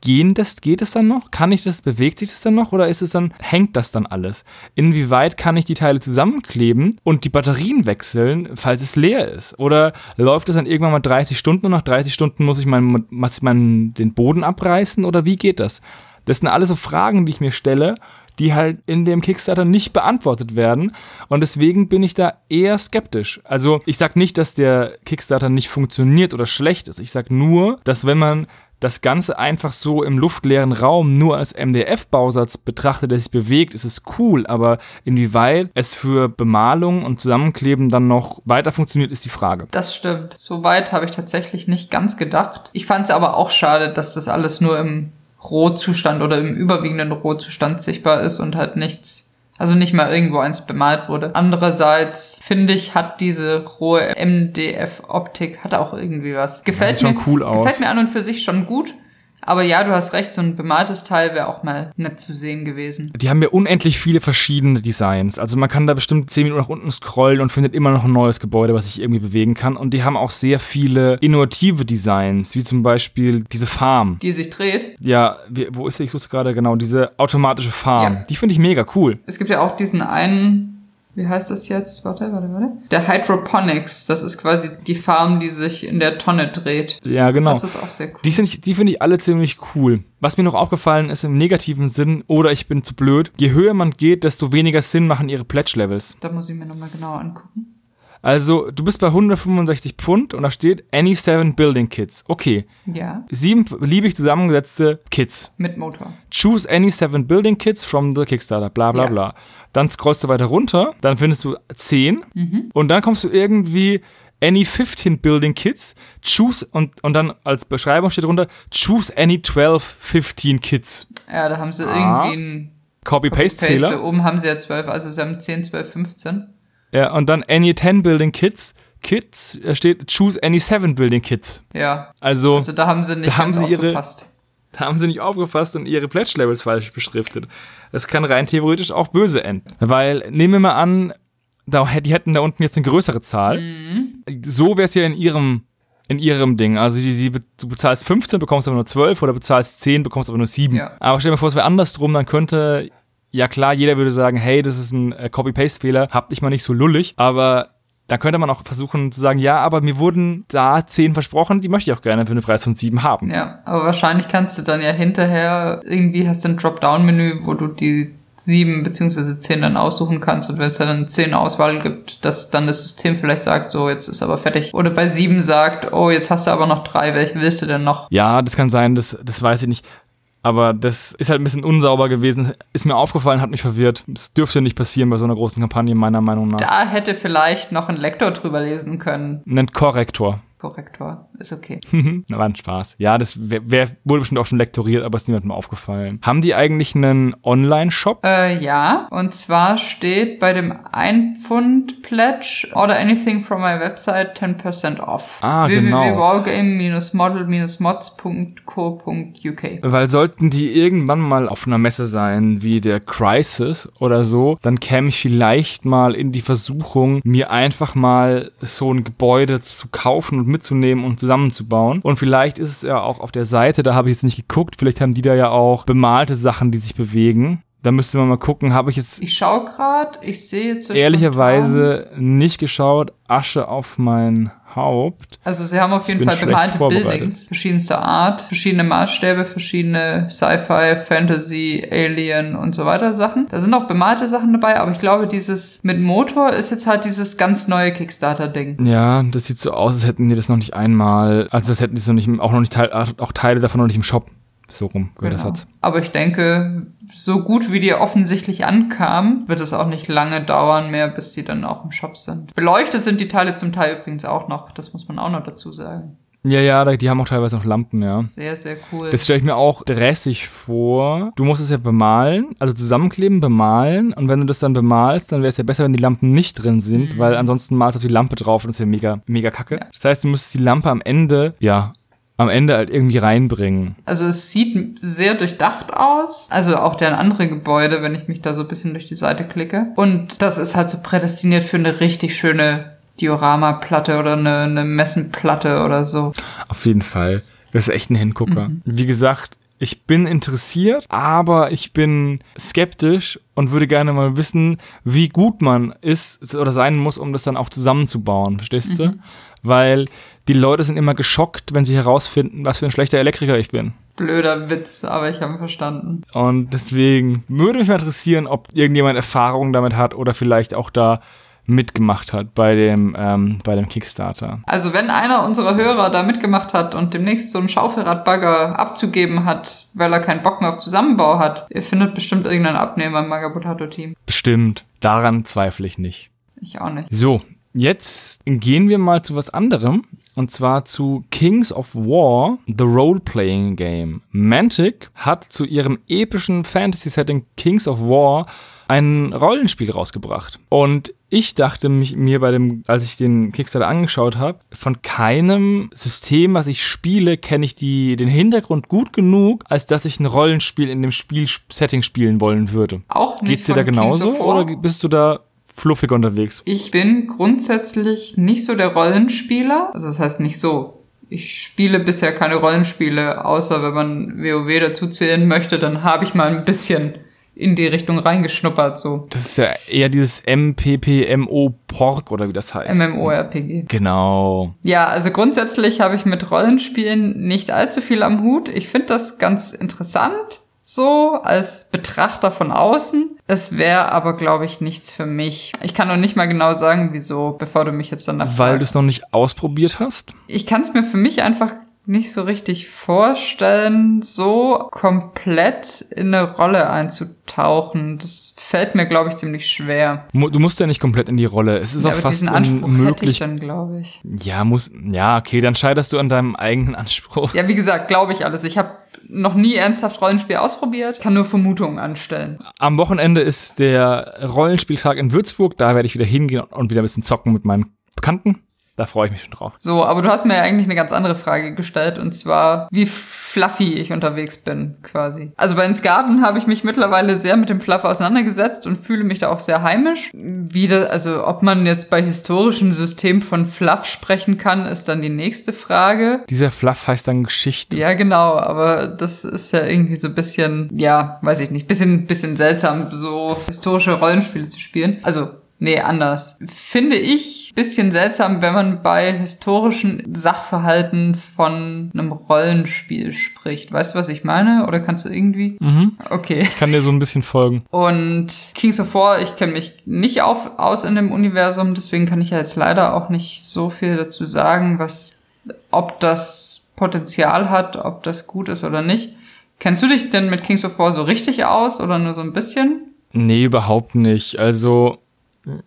Gehen das, geht es dann noch? Kann ich das, bewegt sich das dann noch oder ist es dann, hängt das dann alles? Inwieweit kann ich die Teile zusammenkleben und die Batterien wechseln, falls es leer ist? Oder läuft es dann irgendwann mal 30 Stunden und nach 30 Stunden muss ich meinen, muss ich meinen, den Boden abreißen oder wie geht das? Das sind alles so Fragen, die ich mir stelle, die halt in dem Kickstarter nicht beantwortet werden. Und deswegen bin ich da eher skeptisch. Also ich sag nicht, dass der Kickstarter nicht funktioniert oder schlecht ist. Ich sag nur, dass wenn man das Ganze einfach so im luftleeren Raum nur als MDF-Bausatz betrachtet, der sich bewegt, ist es cool, aber inwieweit es für Bemalung und Zusammenkleben dann noch weiter funktioniert, ist die Frage. Das stimmt. Soweit habe ich tatsächlich nicht ganz gedacht. Ich fand es aber auch schade, dass das alles nur im Rohzustand oder im überwiegenden Rohzustand sichtbar ist und halt nichts, Also nicht mal irgendwo eins bemalt wurde. Andererseits finde ich, hat diese rohe MDF-Optik, hat auch irgendwie was. Gefällt mir, cool aus. gefällt mir an und für sich schon gut. Aber ja, du hast recht, so ein bemaltes Teil wäre auch mal nett zu sehen gewesen. Die haben ja unendlich viele verschiedene Designs. Also man kann da bestimmt 10 Minuten nach unten scrollen und findet immer noch ein neues Gebäude, was sich irgendwie bewegen kann. Und die haben auch sehr viele innovative Designs, wie zum Beispiel diese Farm. Die sich dreht. Ja, wo ist sie? Ich suche gerade genau. Diese automatische Farm. Ja. Die finde ich mega cool. Es gibt ja auch diesen einen, wie heißt das jetzt? Warte, warte, warte. Der Hydroponics, das ist quasi die Farm, die sich in der Tonne dreht. Ja, genau. Das ist auch sehr cool. Die, sind die finde ich alle ziemlich cool. Was mir noch aufgefallen ist im negativen Sinn, oder ich bin zu blöd, je höher man geht, desto weniger Sinn machen ihre Pledge-Levels. Da muss ich mir nochmal genauer angucken. Also, du bist bei 165 Pfund und da steht Any seven Building Kits. Okay, Ja, sieben beliebig zusammengesetzte Kits. mit Motor. Choose any seven Building Kits from the Kickstarter, bla bla Ja. bla. Dann scrollst du weiter runter, dann findest du 10 Mhm. und dann kommst du irgendwie any 15 Building Kits, choose und, und dann als Beschreibung steht drunter, choose any 12, 15 Kits. Ja, da haben sie Ah. irgendwie einen Copy-Paste-Fehler. Paste. Oben haben sie ja 12, also sie haben 10, 12, 15. Ja, und dann any 10 Building Kits, Kits, da steht choose any 7 Building Kits. Ja, Also, also da haben sie nicht Da haben sie ihre- aufgepasst. da haben sie nicht aufgefasst und ihre Pledge-Levels falsch beschriftet. Das kann rein theoretisch auch böse enden. Weil, nehmen wir mal an, da, die hätten da unten jetzt eine größere Zahl. Mhm. So wäre es ja in ihrem, in ihrem Ding. Also die, die, du bezahlst 15, bekommst aber nur 12 oder bezahlst 10, bekommst aber nur 7. Ja. Aber stell dir mal vor, es wäre andersrum, dann könnte, ja klar, jeder würde sagen, hey, das ist ein äh, Copy-Paste-Fehler, hab dich mal nicht so lullig, aber da könnte man auch versuchen zu sagen, ja, aber mir wurden da 10 versprochen, die möchte ich auch gerne für einen Preis von 7 haben. Ja, aber wahrscheinlich kannst du dann ja hinterher, irgendwie hast du ein Dropdown-Menü, wo du die sieben beziehungsweise zehn dann aussuchen kannst und wenn es dann zehn Auswahl gibt, dass dann das System vielleicht sagt, so jetzt ist aber fertig. Oder bei sieben sagt, oh jetzt hast du aber noch drei, welche willst du denn noch? Ja, das kann sein, das, das weiß ich nicht. Aber das ist halt ein bisschen unsauber gewesen. Ist mir aufgefallen, hat mich verwirrt. Das dürfte nicht passieren bei so einer großen Kampagne, meiner Meinung nach. Da hätte vielleicht noch ein Lektor drüber lesen können. Ein Korrektor. Korrektor, ist okay. Na, war ein Spaß. Ja, das wär, wär, wurde bestimmt auch schon lektoriert, aber ist niemandem aufgefallen. Haben die eigentlich einen Online-Shop? Äh, ja, und zwar steht bei dem 1 Pfund Pledge Order anything from my website 10% off. Ah, genau. www.wargame-mods.co.uk Weil sollten die irgendwann mal auf einer Messe sein, wie der Crisis oder so, dann käme ich vielleicht mal in die Versuchung, mir einfach mal so ein Gebäude zu kaufen und mitzunehmen und zusammenzubauen. Und vielleicht ist es ja auch auf der Seite, da habe ich jetzt nicht geguckt, vielleicht haben die da ja auch bemalte Sachen, die sich bewegen. Da müsste man mal gucken, habe ich jetzt Ich schau grad, ich sehe jetzt ehrlicherweise nicht geschaut, Asche auf mein Haupt. Also sie haben auf jeden Fall bemalte. Buildings verschiedenster Art, verschiedene Maßstäbe, verschiedene Sci-Fi, Fantasy, Alien und so weiter Sachen. Da sind auch bemalte Sachen dabei, aber ich glaube, dieses mit Motor ist jetzt halt dieses ganz neue Kickstarter-Ding. Ja, das sieht so aus, als hätten die das noch nicht einmal, also das hätten die so nicht, auch noch nicht, auch Teile davon noch nicht im Shop. So rum, wäre das Genau. Satz. Aber ich denke, so gut wie die offensichtlich ankam, wird es auch nicht lange dauern mehr, bis die dann auch im Shop sind. Beleuchtet sind die Teile zum Teil übrigens auch noch, das muss man auch noch dazu sagen. Ja, ja, die haben auch teilweise noch Lampen, ja. Sehr, sehr cool. Das stelle ich mir auch dressig vor. Du musst es ja bemalen, also zusammenkleben, bemalen. Und wenn du das dann bemalst, dann wäre es ja besser, wenn die Lampen nicht drin sind, weil ansonsten malst du auf die Lampe drauf und das ist ja mega, mega kacke. Mhm. Ja. Das heißt, du müsstest die Lampe am Ende, ja, am Ende halt irgendwie reinbringen. Also es sieht sehr durchdacht aus. Also auch deren andere Gebäude, wenn ich mich da so ein bisschen durch die Seite klicke. Und das ist halt so prädestiniert für eine richtig schöne Dioramaplatte oder eine, eine Messenplatte oder so. Auf jeden Fall. Das ist echt ein Hingucker. Mhm. Wie gesagt, ich bin interessiert, aber ich bin skeptisch und würde gerne mal wissen, wie gut man ist oder sein muss, um das dann auch zusammenzubauen. Verstehst du? Weil die Leute sind immer geschockt, wenn sie herausfinden, was für ein schlechter Elektriker ich bin. Blöder Witz, aber ich habe ihn verstanden. Und deswegen würde mich mal interessieren, ob irgendjemand Erfahrung damit hat oder vielleicht auch da mitgemacht hat bei dem, ähm, bei dem Kickstarter. Also wenn einer unserer Hörer da mitgemacht hat und demnächst so einen Schaufelradbagger abzugeben hat, weil er keinen Bock mehr auf Zusammenbau hat, ihr findet bestimmt irgendeinen Abnehmer im Magabotato-Team. Bestimmt. Daran zweifle ich nicht. Ich auch nicht. So, jetzt gehen wir mal zu was anderem. Und zwar zu Kings of War, The Role-Playing Game. Mantic hat zu ihrem epischen Fantasy-Setting Kings of War ein Rollenspiel rausgebracht. Und ich dachte mich, mir bei dem, als ich den Kickstarter angeschaut habe, von keinem System, was ich spiele, kenne ich die, den Hintergrund gut genug, als dass ich ein Rollenspiel in dem Spiel-Setting spielen wollen würde. Auch nicht Geht's dir da genauso oder bist du da fluffiger unterwegs? Ich bin grundsätzlich nicht so der Rollenspieler. Also das heißt nicht so. Ich spiele bisher keine Rollenspiele, außer wenn man WoW dazu zählen möchte, dann habe ich mal ein bisschen in die Richtung reingeschnuppert, so. Das ist ja eher dieses MPPMO-Pork oder wie das heißt. MMORPG. Genau. Ja, also grundsätzlich habe ich mit Rollenspielen nicht allzu viel am Hut. Ich finde das ganz interessant, so als Betrachter von außen. Es wäre aber, glaube ich, nichts für mich. Ich kann noch nicht mal genau sagen, wieso, bevor du mich jetzt dann Weil du es noch nicht ausprobiert hast? Ich kann es mir für mich einfach nicht so richtig vorstellen, so komplett in eine Rolle einzutauchen. Das fällt mir, glaube ich, ziemlich schwer. Du musst ja nicht komplett in die Rolle. Es ist Ja, auch aber fast diesen Anspruch hätte ich unmöglich. dann, glaube ich. Ja, muss, ja, okay, dann scheiterst du an deinem eigenen Anspruch. Ja, wie gesagt, glaube ich alles. Ich habe noch nie ernsthaft Rollenspiel ausprobiert, kann nur Vermutungen anstellen. Am Wochenende ist der Rollenspieltag in Würzburg. Da werde ich wieder hingehen und wieder ein bisschen zocken mit meinen Bekannten. Da freue ich mich schon drauf. So, aber du hast mir ja eigentlich eine ganz andere Frage gestellt und zwar, wie fluffy ich unterwegs bin, quasi. Also bei Skaven habe ich mich mittlerweile sehr mit dem Fluff auseinandergesetzt und fühle mich da auch sehr heimisch. Wie da, also ob man jetzt bei historischen Systemen von Fluff sprechen kann, ist dann die nächste Frage. Dieser Fluff heißt dann Geschichte. Ja, genau, aber das ist ja irgendwie so ein bisschen, ja, weiß ich nicht, bisschen, bisschen seltsam, so historische Rollenspiele zu spielen. Also, nee, anders. Finde ich bisschen seltsam, wenn man bei historischen Sachverhalten von einem Rollenspiel spricht. Weißt du, was ich meine? Oder kannst du irgendwie? Mhm. Okay. Ich kann dir so ein bisschen folgen. Und Kings of War, ich kenne mich nicht auf, aus in dem Universum, deswegen kann ich ja jetzt leider auch nicht so viel dazu sagen, was, ob das Potenzial hat, ob das gut ist oder nicht. Kennst du dich denn mit Kings of War so richtig aus oder nur so ein bisschen? Nee, überhaupt nicht. Also,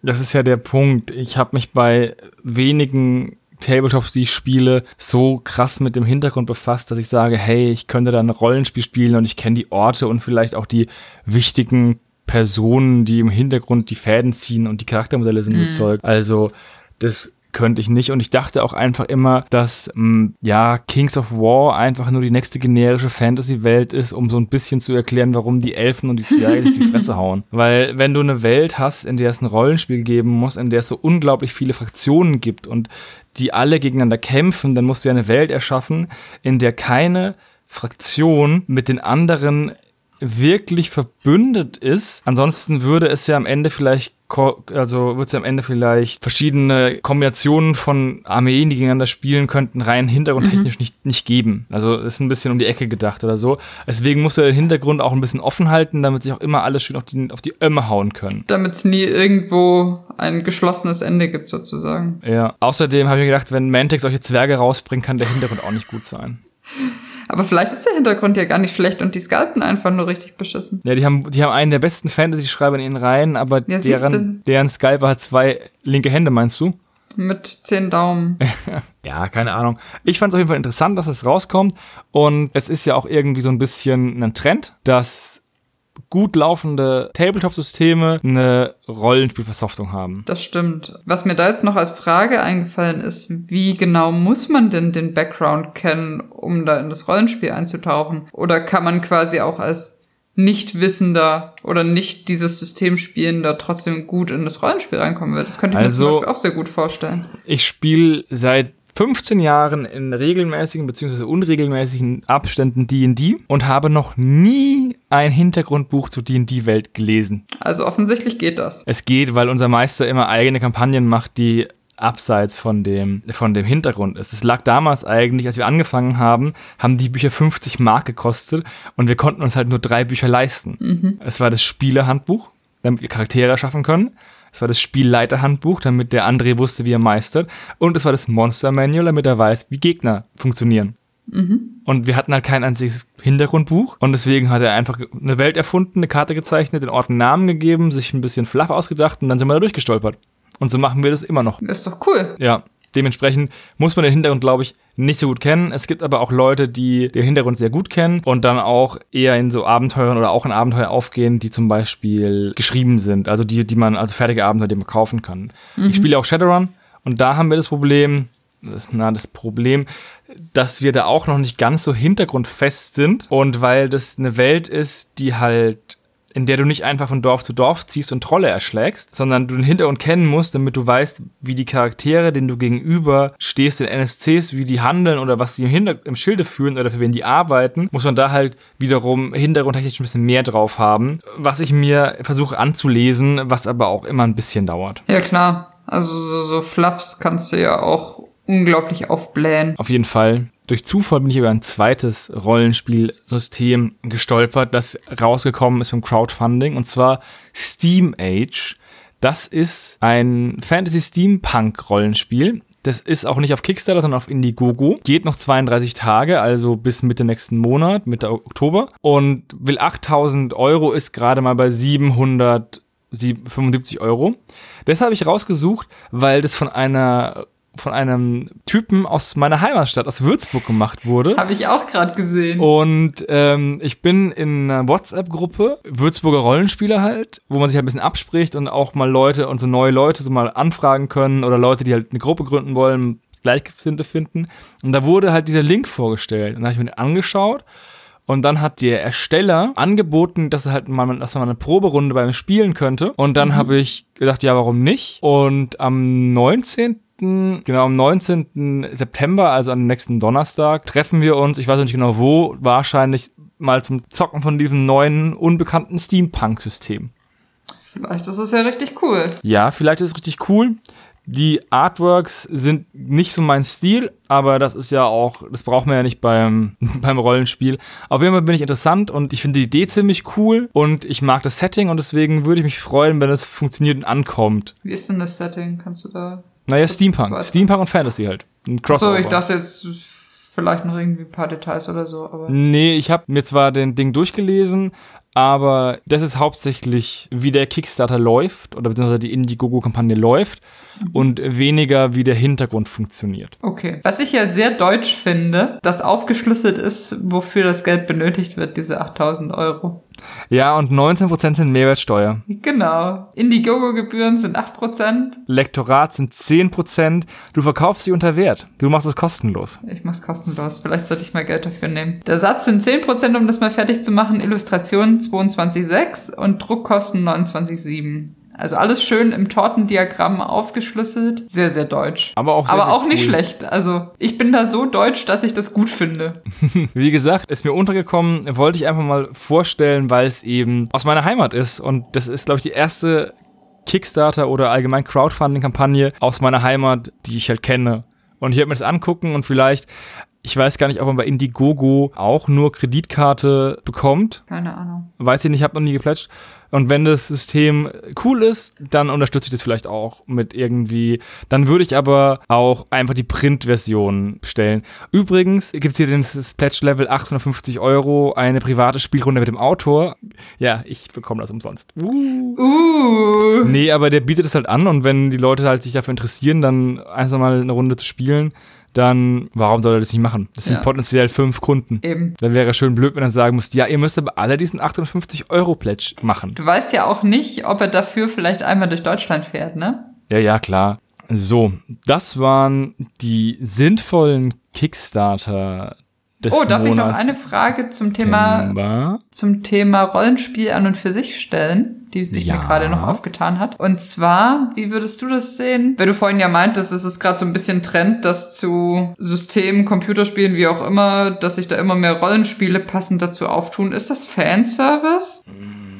das ist ja der Punkt. Ich habe mich bei wenigen Tabletops, die ich spiele, so krass mit dem Hintergrund befasst, dass ich sage, hey, ich könnte da ein Rollenspiel spielen und ich kenne die Orte und vielleicht auch die wichtigen Personen, die im Hintergrund die Fäden ziehen und die Charaktermodelle sind so Zeug. Also, das könnte ich nicht. Und ich dachte auch einfach immer, dass mh, ja Kings of War einfach nur die nächste generische Fantasy-Welt ist, um so ein bisschen zu erklären, warum die Elfen und die Zwerge sich die Fresse hauen. Weil wenn du eine Welt hast, in der es ein Rollenspiel geben muss, in der es so unglaublich viele Fraktionen gibt und die alle gegeneinander kämpfen, dann musst du ja eine Welt erschaffen, in der keine Fraktion mit den anderen wirklich verbündet ist. Ansonsten würde es ja am Ende vielleicht, also wird es am Ende vielleicht verschiedene Kombinationen von Armeen, die gegeneinander spielen könnten, rein hintergrundtechnisch nicht, nicht geben. Also ist ein bisschen um die Ecke gedacht oder so. Deswegen muss er den Hintergrund auch ein bisschen offen halten, damit sich auch immer alles schön auf die, auf die Ömme hauen können. Damit es nie irgendwo ein geschlossenes Ende gibt, sozusagen. Ja. Außerdem habe ich mir gedacht, wenn Mantic solche Zwerge rausbringt, kann der Hintergrund auch nicht gut sein. Aber vielleicht ist der Hintergrund ja gar nicht schlecht und die Skalpen einfach nur richtig beschissen. Ja, die haben, die haben einen der besten Fantasy-Schreiber in ihren Reihen, aber Ja, deren, deren Skyper hat zwei linke Hände, meinst du? Mit zehn Daumen. Ja, keine Ahnung. Ich fand es auf jeden Fall interessant, dass es rauskommt. Und es ist ja auch irgendwie so ein bisschen ein Trend, dass gut laufende Tabletop-Systeme eine Rollenspielversoftung haben. Das stimmt. Was mir da jetzt noch als Frage eingefallen ist, wie genau muss man denn den Background kennen, um da in das Rollenspiel einzutauchen? Oder kann man quasi auch als Nichtwissender oder nicht dieses System spielender trotzdem gut in das Rollenspiel reinkommen? Weil Das könnte ich mir Also- zum Beispiel auch sehr gut vorstellen. Ich spiele seit 15 Jahren in regelmäßigen bzw. unregelmäßigen Abständen D&D und habe noch nie ein Hintergrundbuch zur D&D-Welt gelesen. Also offensichtlich geht das. Es geht, weil unser Meister immer eigene Kampagnen macht, die abseits von dem, von dem Hintergrund ist. Es lag damals eigentlich, als wir angefangen haben, haben die Bücher 50 Mark gekostet und wir konnten uns halt nur drei Bücher leisten. Es war das Spielerhandbuch, damit wir Charaktere erschaffen können. Es war das Spielleiterhandbuch, damit der André wusste, wie er meistert. Und es war das Monster Manual, damit er weiß, wie Gegner funktionieren. Und wir hatten halt kein einziges Hintergrundbuch. Und deswegen hat er einfach eine Welt erfunden, eine Karte gezeichnet, den Ort einen Namen gegeben, sich ein bisschen fluff ausgedacht und dann sind wir da durchgestolpert. Und so machen wir das immer noch. Ist doch cool. Ja. Dementsprechend muss man den Hintergrund, glaube ich, nicht so gut kennen. Es gibt aber auch Leute, die den Hintergrund sehr gut kennen und dann auch eher in so Abenteuern oder auch in Abenteuer aufgehen, die zum Beispiel geschrieben sind. Also die, die man, also fertige Abenteuer, die man kaufen kann. Mhm. Ich spiele auch Shadowrun und da haben wir das Problem, das na, das Problem, dass wir da auch noch nicht ganz so hintergrundfest sind und weil das eine Welt ist, die halt in der du nicht einfach von Dorf zu Dorf ziehst und Trolle erschlägst, sondern du den Hintergrund kennen musst, damit du weißt, wie die Charaktere, denen du gegenüber stehst, in NSCs, wie die handeln oder was sie im, Hinter im Schilde führen oder für wen die arbeiten, muss man da halt wiederum hintergrundtechnisch ein bisschen mehr drauf haben, was ich mir versuche anzulesen, was aber auch immer ein bisschen dauert. Ja, klar. Also so, so Fluffs kannst du ja auch unglaublich aufblähen. Auf jeden Fall. Durch Zufall bin ich über ein zweites Rollenspielsystem gestolpert, das rausgekommen ist vom Crowdfunding, und zwar Steam Age. Das ist ein Fantasy-Steampunk-Rollenspiel. Das ist auch nicht auf Kickstarter, sondern auf Indiegogo. Geht noch 32 Tage, also bis Mitte nächsten Monat, Mitte Oktober. Und will 8000 Euro, ist gerade mal bei 775 Euro. Das habe ich rausgesucht, weil das von einer von einem Typen aus meiner Heimatstadt, aus Würzburg gemacht wurde. Habe ich auch gerade gesehen. Und ähm, ich bin in einer WhatsApp-Gruppe, Würzburger Rollenspieler halt, wo man sich halt ein bisschen abspricht und auch mal Leute und so neue Leute so mal anfragen können oder Leute, die halt eine Gruppe gründen wollen, Gleichgesinnte finden. Und da wurde halt dieser Link vorgestellt. Und da habe ich mir den angeschaut. Und dann hat der Ersteller angeboten, dass er halt mal, dass man eine Proberunde bei mir spielen könnte. Und dann mhm. habe ich gedacht, ja, warum nicht? Und am 19 genau am 19. September, also am nächsten Donnerstag, treffen wir uns, ich weiß nicht genau wo, wahrscheinlich mal zum Zocken von diesem neuen, unbekannten Steampunk-System. Vielleicht ist es ja richtig cool. Ja, vielleicht ist es richtig cool. Die Artworks sind nicht so mein Stil, aber das ist ja auch, das braucht man ja nicht beim, beim Rollenspiel. Auf jeden Fall bin ich interessant und ich finde die Idee ziemlich cool und ich mag das Setting und deswegen würde ich mich freuen, wenn es funktioniert und ankommt. Wie ist denn das Setting? Kannst du da naja, Steampunk. Steampunk und Fantasy halt. Ein Crossover. Achso, ich dachte jetzt vielleicht noch irgendwie ein paar Details oder so. Aber nee, ich habe mir zwar den Ding durchgelesen, aber das ist hauptsächlich, wie der Kickstarter läuft oder beziehungsweise die Indiegogo-Kampagne läuft mhm. und weniger, wie der Hintergrund funktioniert. Okay. Was ich ja sehr deutsch finde, dass aufgeschlüsselt ist, wofür das Geld benötigt wird, diese 8000 Euro. Ja, und 19% sind Mehrwertsteuer. Genau. Indiegogo-Gebühren sind 8%. Lektorat sind 10%. Du verkaufst sie unter Wert. Du machst es kostenlos. Ich mach's kostenlos. Vielleicht sollte ich mal Geld dafür nehmen. Der Satz sind 10%, um das mal fertig zu machen. Illustrationen 22,6 und Druckkosten 29,7. Also alles schön im Tortendiagramm aufgeschlüsselt. Sehr, sehr deutsch. Aber auch, sehr, Aber auch nicht cool. schlecht. Also ich bin da so deutsch, dass ich das gut finde. Wie gesagt, ist mir untergekommen, wollte ich einfach mal vorstellen, weil es eben aus meiner Heimat ist. Und das ist, glaube ich, die erste Kickstarter oder allgemein Crowdfunding-Kampagne aus meiner Heimat, die ich halt kenne. Und ich werde mir das angucken und vielleicht ich weiß gar nicht, ob man bei Indiegogo auch nur Kreditkarte bekommt. Keine Ahnung. Weiß ich nicht, habe noch nie geplätscht. Und wenn das System cool ist, dann unterstütze ich das vielleicht auch mit irgendwie. Dann würde ich aber auch einfach die Print-Version bestellen. Übrigens gibt es hier das Pledge-Level 850 Euro, eine private Spielrunde mit dem Autor. Ja, ich bekomme das umsonst. Uh. uh. Nee, aber der bietet es halt an und wenn die Leute halt sich dafür interessieren, dann einfach mal eine Runde zu spielen, dann warum soll er das nicht machen? Das sind ja. potenziell fünf Kunden. Eben. Dann wäre es schön blöd, wenn er sagen muss, ja, ihr müsst aber alle diesen 850 Euro Pledge machen. Du weißt ja auch nicht, ob er dafür vielleicht einmal durch Deutschland fährt, ne? Ja, ja, klar. So, das waren die sinnvollen Kickstarter des Oh, darf Monats ich noch eine Frage zum Thema zum Thema Rollenspiel an und für sich stellen? die sich ja. mir gerade noch aufgetan hat. Und zwar, wie würdest du das sehen? Weil du vorhin ja meintest, es ist gerade so ein bisschen Trend, dass zu Systemen, Computerspielen, wie auch immer, dass sich da immer mehr Rollenspiele passend dazu auftun. Ist das Fanservice?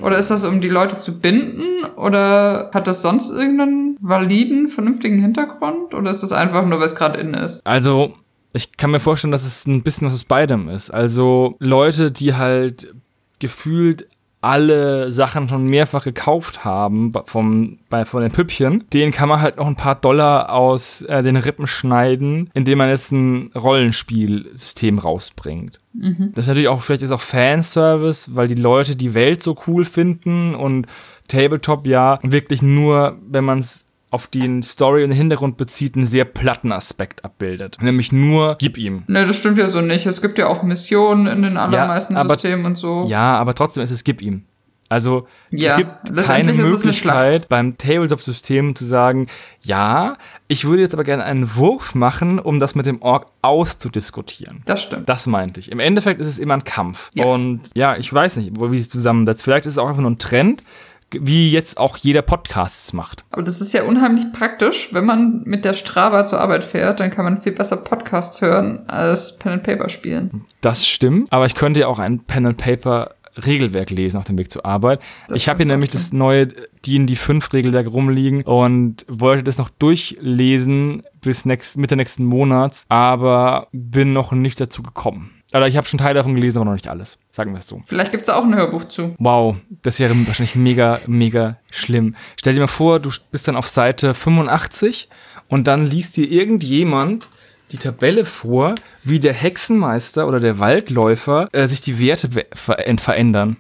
Oder ist das, um die Leute zu binden? Oder hat das sonst irgendeinen validen, vernünftigen Hintergrund? Oder ist das einfach nur, weil es gerade in ist? Also, ich kann mir vorstellen, dass es ein bisschen was aus beidem ist. Also Leute, die halt gefühlt alle Sachen schon mehrfach gekauft haben vom, bei, von den Püppchen, denen kann man halt noch ein paar Dollar aus äh, den Rippen schneiden, indem man jetzt ein Rollenspielsystem rausbringt. Mhm. Das ist natürlich auch, vielleicht ist auch Fanservice, weil die Leute die Welt so cool finden und Tabletop ja wirklich nur, wenn man es auf den Story und den Hintergrund bezieht, einen sehr platten Aspekt abbildet. Nämlich nur, gib ihm. Ne, das stimmt ja so nicht. Es gibt ja auch Missionen in den allermeisten aber- Systemen und so. Ja, aber trotzdem ist es, gib ihm. Also Ja, es gibt keine Möglichkeit beim Tabletop-System zu sagen, ja, ich würde jetzt aber gerne einen Wurf machen, um das mit dem Ork auszudiskutieren. Das stimmt. Das meinte ich. Im Endeffekt ist es immer ein Kampf. Ja. Und ja, ich weiß nicht, wo wie es zusammensetzt. Vielleicht ist es auch einfach nur ein Trend, wie jetzt auch jeder Podcasts macht. Aber das ist ja unheimlich praktisch. Wenn man mit der Strava zur Arbeit fährt, dann kann man viel besser Podcasts hören als Pen and Paper spielen. Das stimmt. Aber ich könnte ja auch ein Pen and Paper Regelwerk lesen auf dem Weg zur Arbeit. Das ich habe hier nämlich das neue D&D 5 Regelwerk rumliegen und wollte das noch durchlesen bis nächst, Mitte nächsten Monats, aber bin noch nicht dazu gekommen. Oder ich habe schon Teile davon gelesen, aber noch nicht alles. Sagen wir es so. Vielleicht gibt's da auch ein Hörbuch zu. Wow, das wäre wahrscheinlich mega, mega schlimm. Stell dir mal vor, du bist dann auf Seite 85 und dann liest dir irgendjemand die Tabelle vor, wie der Hexenmeister oder der Waldläufer äh, sich die Werte ver verändern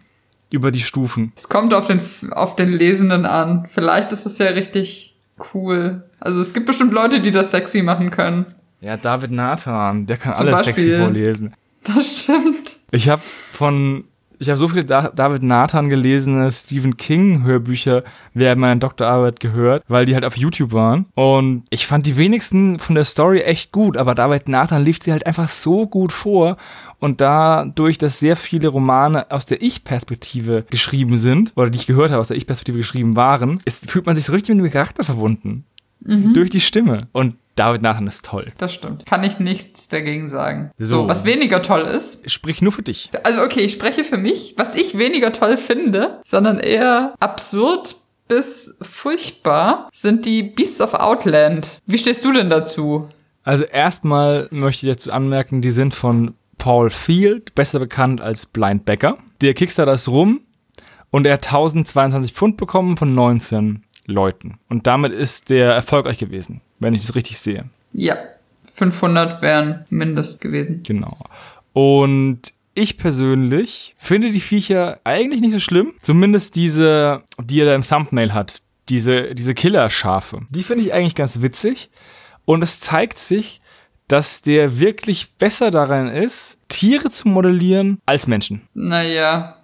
über die Stufen. Es kommt auf den, auf den Lesenden an. Vielleicht ist es ja richtig cool. Also es gibt bestimmt Leute, die das sexy machen können. Ja, David Nathan, der kann Zum alles sexy Beispiel. vorlesen. Das stimmt. Ich habe von ich habe so viele da David Nathan gelesene Stephen King Hörbücher während meiner Doktorarbeit gehört, weil die halt auf YouTube waren. Und ich fand die wenigsten von der Story echt gut, aber David Nathan lief die halt einfach so gut vor. Und dadurch, dass sehr viele Romane aus der Ich-Perspektive geschrieben sind oder die ich gehört habe aus der Ich-Perspektive geschrieben waren, ist, fühlt man sich so richtig mit dem Charakter verbunden. Durch die Stimme. Und David Nathan ist toll. Das stimmt. Kann ich nichts dagegen sagen. So. So, was weniger toll ist. Sprich nur für dich. Also okay, ich spreche für mich. Was ich weniger toll finde, sondern eher absurd bis furchtbar, sind die Beasts of Outland. Wie stehst du denn dazu? Also erstmal möchte ich dazu anmerken, die sind von Paul Field, besser bekannt als Blind Becker. Der Kickstarter ist rum und er hat 1022 Pfund bekommen von 19 Leuten. Und damit ist der erfolgreich gewesen, wenn ich das richtig sehe. Ja, 500 wären Mindest gewesen. Genau. Und ich persönlich finde die Viecher eigentlich nicht so schlimm. Zumindest diese, die er da im Thumbnail hat. Diese, diese Killerschafe. Die finde ich eigentlich ganz witzig. Und es zeigt sich, dass der wirklich besser daran ist, Tiere zu modellieren als Menschen. Naja,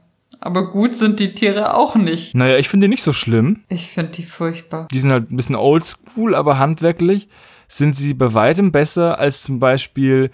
aber gut sind die Tiere auch nicht. Naja, ich finde die nicht so schlimm. Ich finde die furchtbar. Die sind halt ein bisschen oldschool, aber handwerklich sind sie bei weitem besser als zum Beispiel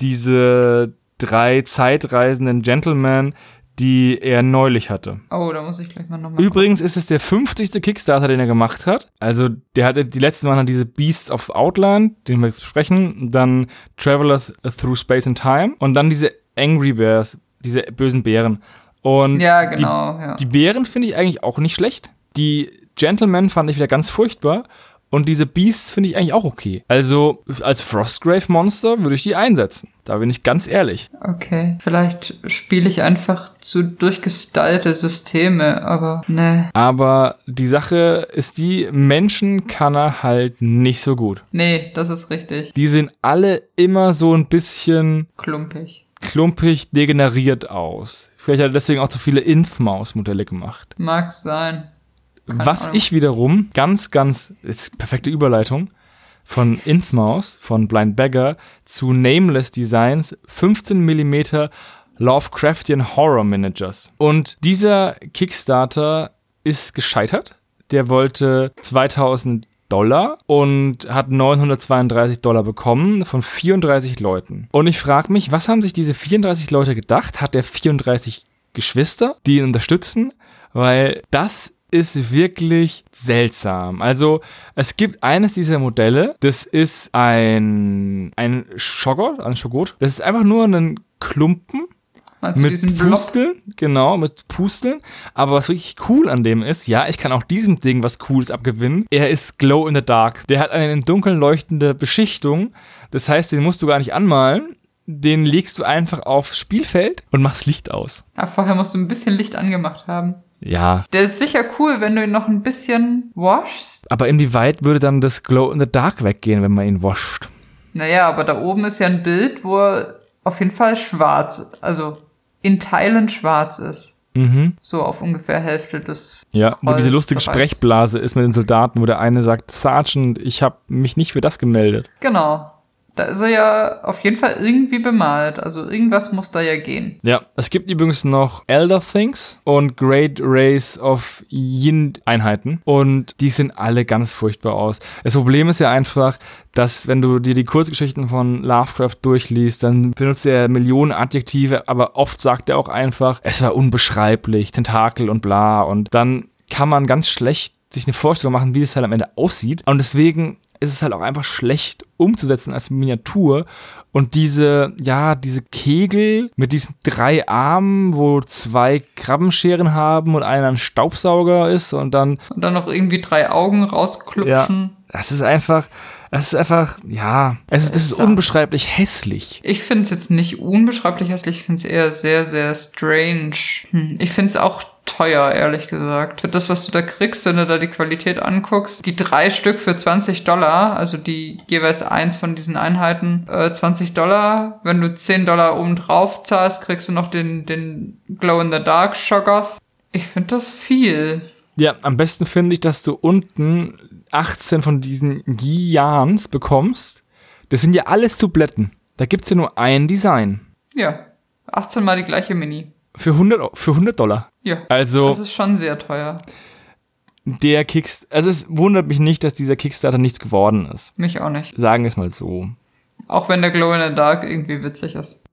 diese drei zeitreisenden Gentlemen, die er neulich hatte. Oh, da muss ich gleich mal nochmal. Übrigens ist es der 50. Kickstarter, den er gemacht hat. Also der hatte die letzten waren halt diese Beasts of Outland, den wir jetzt besprechen, dann Traveler Through Space and Time und dann diese Angry Bears, diese bösen Bären. Und Ja, genau, ja. die Bären finde ich eigentlich auch nicht schlecht. Die Gentlemen fand ich wieder ganz furchtbar. Und diese Beasts finde ich eigentlich auch okay. Also als Frostgrave-Monster würde ich die einsetzen. Da bin ich ganz ehrlich. Okay, vielleicht spiele ich einfach zu durchgestylte Systeme, aber ne. Aber die Sache ist die, Menschen kann er halt nicht so gut. Nee, das ist richtig. Die sehen alle immer so ein bisschen Klumpig. klumpig degeneriert aus. Vielleicht hat er deswegen auch so viele Inf-Maus-Modelle gemacht. Mag sein. Keine Was Ahnung. ich wiederum ganz, ganz, ist perfekte Überleitung, von Inthmaus, von Blind Beggar zu Nameless Designs 15 mm Lovecraftian Horror Managers. Und dieser Kickstarter ist gescheitert. Der wollte 2000 Dollar und hat 932 Dollar bekommen von 34 Leuten. Und ich frage mich, was haben sich diese 34 Leute gedacht? Hat der 34 Geschwister, die ihn unterstützen? Weil das ist wirklich seltsam. Also es gibt eines dieser Modelle, das ist ein ein Schoggot, ein Schoggot. Das ist einfach nur ein Klumpen Du mit? Pusteln, genau, mit Pusteln. Aber was wirklich cool an dem ist, ja, ich kann auch diesem Ding was Cooles abgewinnen. Er ist Glow in the Dark. Der hat eine im Dunkeln leuchtende Beschichtung. Das heißt, den musst du gar nicht anmalen. Den legst du einfach aufs Spielfeld und machst Licht aus. Ja, vorher musst du ein bisschen Licht angemacht haben. Ja, Der ist sicher cool, wenn du ihn noch ein bisschen washst. aber inwieweit würde dann das Glow in the Dark weggehen, wenn man ihn wascht? Naja, aber da oben ist ja ein Bild, wo er auf jeden Fall schwarz, also in Teilen schwarz ist. Mhm. So auf ungefähr Hälfte des Ja, wo diese lustige Scrollbereichs. Sprechblase ist mit den Soldaten, wo der eine sagt, Sergeant, ich habe mich nicht für das gemeldet. Genau. Da ist er ja auf jeden Fall irgendwie bemalt. Also irgendwas muss da ja gehen. Ja, es gibt übrigens noch Elder Things und Great Race of Yin-Einheiten und die sehen alle ganz furchtbar aus. Das Problem ist ja einfach, dass wenn du dir die Kurzgeschichten von Lovecraft durchliest, dann benutzt er Millionen Adjektive, aber oft sagt er auch einfach, es war unbeschreiblich, Tentakel und bla und dann kann man ganz schlecht sich eine Vorstellung machen, wie es halt am Ende aussieht und deswegen ist es halt auch einfach schlecht umzusetzen als Miniatur. Und diese, ja, diese Kegel mit diesen drei Armen, wo zwei Krabbenscheren haben und einer ein Staubsauger ist und dann, Und dann noch irgendwie drei Augen rausklupschen. das ist einfach, das ist einfach, ja, es ist, das ist unbeschreiblich hässlich. Ich finde es jetzt nicht unbeschreiblich hässlich, ich finde es eher sehr, sehr strange. Hm. Ich finde es auch teuer, ehrlich gesagt. Das, was du da kriegst, wenn du da die Qualität anguckst, die drei Stück für 20 Dollar, also die jeweils eins von diesen Einheiten, äh, 20 Dollar. Wenn du 10 Dollar oben drauf zahlst, kriegst du noch den, den Glow-in-the-Dark Shoggoth. Ich finde das viel. Ja, am besten finde ich, dass du unten 18 von diesen Gians bekommst. Das sind ja alles Dubletten. Da gibt's ja nur ein Design. Ja. 18 mal die gleiche Mini. Für 100, Eu- für 100 Dollar. Ja. Also Das ist schon sehr teuer. der Kickstarter, also es wundert mich nicht, dass dieser Kickstarter nichts geworden ist. Mich auch nicht. Sagen wir es mal so. Auch wenn der Glow-in-the-Dark irgendwie witzig ist.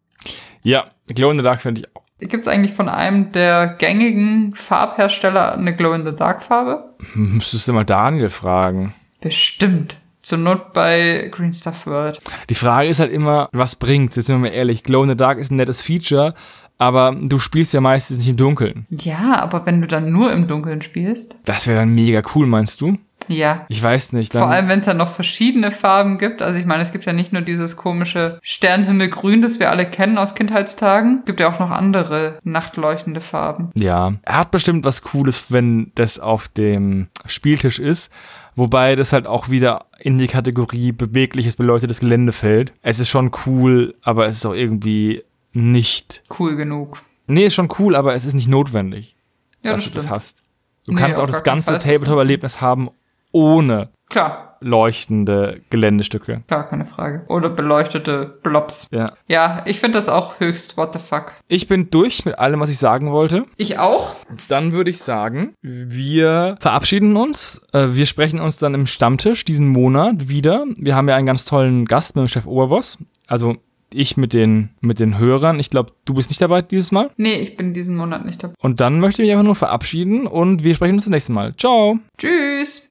Ja, Glow in the Dark finde ich auch. Gibt es eigentlich von einem der gängigen Farbhersteller eine Glow-in-the-Dark-Farbe? Müsstest du mal Daniel fragen. Bestimmt. Zur Not bei Green Stuff World. Die Frage ist halt immer, was bringt? Jetzt sind wir mal ehrlich. Glow in the Dark ist ein nettes Feature, aber du spielst ja meistens nicht im Dunkeln. Ja, aber wenn du dann nur im Dunkeln spielst? Das wäre dann mega cool, meinst du? Ja. Ich weiß nicht. Dann, Vor allem, wenn es dann noch verschiedene Farben gibt. Also ich meine, es gibt ja nicht nur dieses komische Sternhimmelgrün, das wir alle kennen aus Kindheitstagen. Es gibt ja auch noch andere nachtleuchtende Farben. Ja, er hat bestimmt was Cooles, wenn das auf dem Spieltisch ist. Wobei das halt auch wieder in die Kategorie bewegliches, beleuchtetes Gelände fällt. Es ist schon cool, aber es ist auch irgendwie nicht. Cool genug. Nee, ist schon cool, aber es ist nicht notwendig, Ja, dass das du das stimmt. hast. Du Nee, kannst auch das ganze das Tabletop-Erlebnis haben ohne Klar, leuchtende Geländestücke. klar, keine Frage. Oder beleuchtete Blobs. Ja. Ja, ich finde das auch höchst what the fuck. Ich bin durch mit allem, was ich sagen wollte. Ich auch? Dann würde ich sagen, wir verabschieden uns. Äh, Wir sprechen uns dann im Stammtisch diesen Monat wieder. Wir haben ja einen ganz tollen Gast mit dem Chef Oberboss. Also ich mit den, mit den Hörern. Ich glaube, du bist nicht dabei dieses Mal. Nee, ich bin diesen Monat nicht dabei. Und dann möchte ich mich einfach nur verabschieden und wir sprechen uns das nächste Mal. Ciao! Tschüss!